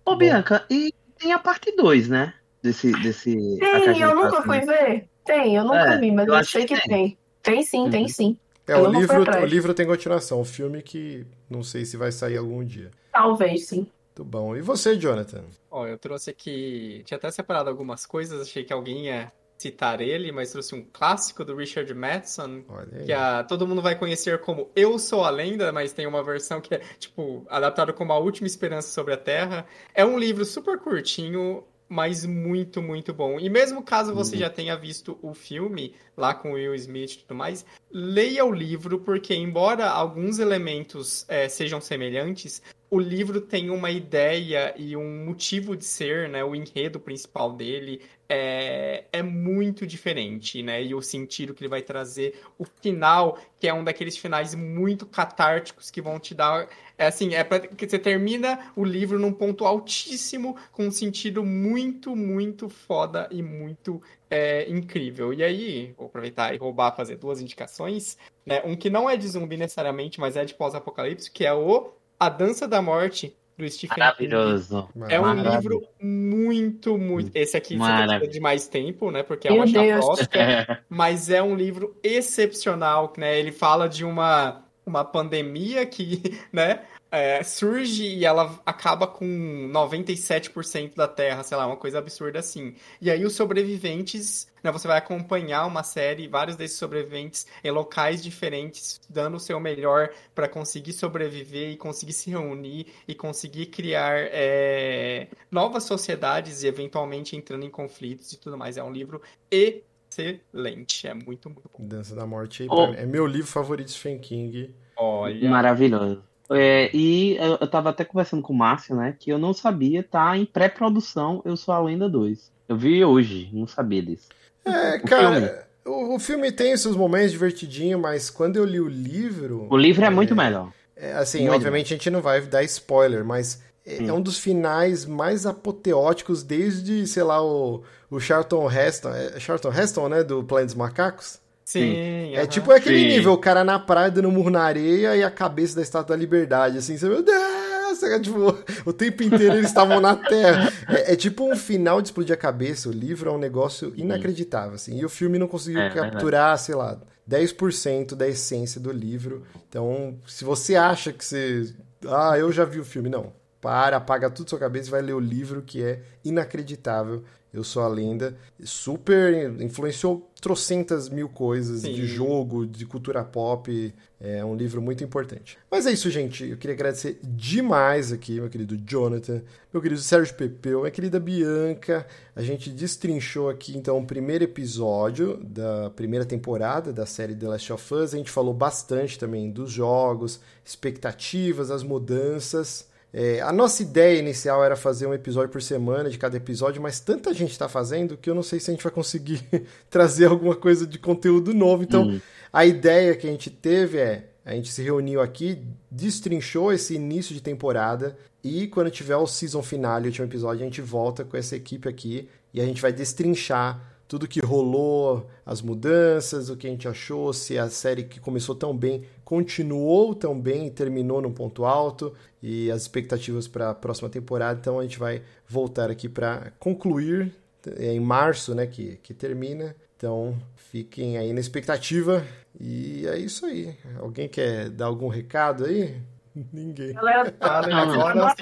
Ô, Bianca, e tem a parte 2, né? Desse, desse. Tem, eu nunca fui ver. Tem, eu nunca é, vi, mas eu, eu sei que, que tem. tem. Tem sim, uhum. tem sim. É, o livro, o livro tem continuação. O filme que não sei se vai sair algum dia. Talvez, sim. Muito bom. E você, Jonathan? Ó, eu trouxe aqui. Tinha até separado algumas coisas, achei que alguém ia citar ele, mas trouxe um clássico do Richard Madison, que a, todo mundo vai conhecer como Eu Sou a Lenda, mas tem uma versão que é, tipo, adaptado como A Última Esperança sobre a Terra. É um livro super curtinho, mas muito, muito bom. E mesmo caso você uhum. já tenha visto o filme lá com Will Smith e tudo mais, leia o livro, porque embora alguns elementos é, sejam semelhantes, o livro tem uma ideia e um motivo de ser, né? O enredo principal dele é, é muito diferente, né? E o sentido que ele vai trazer, o final, que é um daqueles finais muito catárticos que vão te dar. É assim, é para que você termina o livro num ponto altíssimo, com um sentido muito, muito foda e muito é, incrível. E aí, vou aproveitar e roubar, fazer duas indicações. Né? Um que não é de zumbi necessariamente, mas é de pós-apocalipse, que é o A Dança da Morte, do Stephen Maravilhoso. King. É um livro muito, muito. Esse aqui precisa de mais tempo, né? Porque é uma chapóstica. mas é um livro excepcional, né? Ele fala de uma, uma pandemia que, né? É, surge e ela acaba com 97% da Terra, sei lá, uma coisa absurda assim. E aí os sobreviventes, né, você vai acompanhar uma série, vários desses sobreviventes em locais diferentes, dando o seu melhor para conseguir sobreviver e conseguir se reunir e conseguir criar é, novas sociedades e eventualmente entrando em conflitos e tudo mais. É um livro excelente, é muito, muito bom. Dança da Morte oh. é meu livro favorito de Stephen King. Olha. Maravilhoso. É, e eu, eu tava até conversando com o Márcio, né? Que eu não sabia, tá em pré-produção Eu Sou a Lenda 2. Eu vi hoje, não sabia disso. É, cara, o, o, filme tem seus momentos divertidinho, mas quando eu li o livro. O livro é, é muito melhor. É, assim, muito obviamente a gente não vai dar spoiler, mas é, é um dos finais mais apoteóticos desde, sei lá, o, o Charlton Heston. É Charlton Heston, né? Do Planet dos Macacos? Sim. É tipo aquele Sim. nível, o cara na praia dando murro na areia e a cabeça da Estátua da Liberdade, assim, você, meu Deus! É, tipo, o tempo inteiro eles estavam na Terra. É, é, tipo um final de explodir a cabeça. O livro é um negócio inacreditável, assim. E o filme não conseguiu é, capturar, é sei lá, 10% da essência do livro. Então, se você acha que você. Ah, eu já vi o filme. Não para, apaga tudo da sua cabeça e vai ler o livro que é inacreditável. Eu Sou a Lenda. Super influenciou trocentas mil coisas Sim. de jogo, de cultura pop. É um livro muito importante. Mas é isso, gente. Eu queria agradecer demais aqui, meu querido Jonathan, meu querido Sérgio Pepeu, minha querida Bianca. A gente destrinchou aqui, então, o primeiro episódio da primeira temporada da série The Last of Us. A gente falou bastante também dos jogos, expectativas, as mudanças. É, a nossa ideia inicial era fazer um episódio por semana de cada episódio, mas tanta gente está fazendo que eu não sei se a gente vai conseguir trazer alguma coisa de conteúdo novo. Então, uhum. a ideia que a gente teve é: a gente se reuniu aqui, destrinchou esse início de temporada e quando tiver o season final, o último episódio, a gente volta com essa equipe aqui e a gente vai destrinchar tudo que rolou, as mudanças, o que a gente achou, se a série que começou tão bem continuou tão bem e terminou num ponto alto e as expectativas para a próxima temporada. Então a gente vai voltar aqui para concluir é em março, né, que, que termina. Então fiquem aí na expectativa e é isso aí. Alguém quer dar algum recado aí? Ninguém. Galera, tá, né? agora.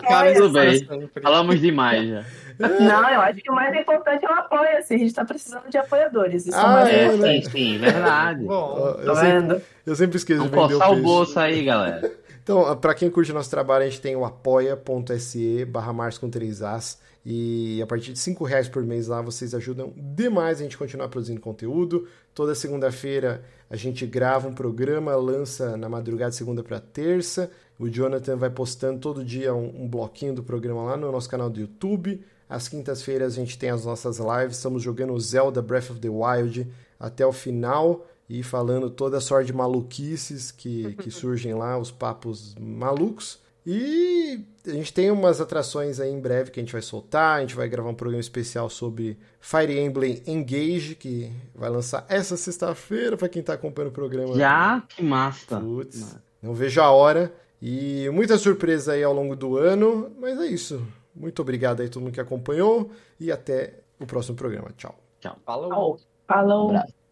Falamos demais já. Não, eu acho que o mais importante é o apoio, assim. A gente tá precisando de apoiadores. Isso ah, é, é sim, sim, verdade. Bom, eu, sempre, eu sempre esqueço de vender o, o bolso aí, galera. Então, para quem curte o nosso trabalho, a gente tem o apoia.se barra com 3 As. E a partir de 5 reais por mês lá, vocês ajudam demais a gente continuar produzindo conteúdo. Toda segunda-feira a gente grava um programa, lança na madrugada de segunda para terça. O Jonathan vai postando todo dia um, um, bloquinho do programa lá no nosso canal do YouTube. Às quintas-feiras a gente tem as nossas lives. Estamos jogando Zelda Breath of the Wild até o final e falando toda a sorte de maluquices que, que surgem lá, os papos malucos. E a gente tem umas atrações aí em breve que a gente vai soltar. A gente vai gravar um programa especial sobre Fire Emblem Engage, que vai lançar essa sexta-feira, para quem está acompanhando o programa. Já? Que massa! Putz, não vejo a hora. E muita surpresa aí ao longo do ano, mas é isso. Muito obrigado aí a todo mundo que acompanhou e até o próximo programa. Tchau. Tchau. Falou. Falou. Um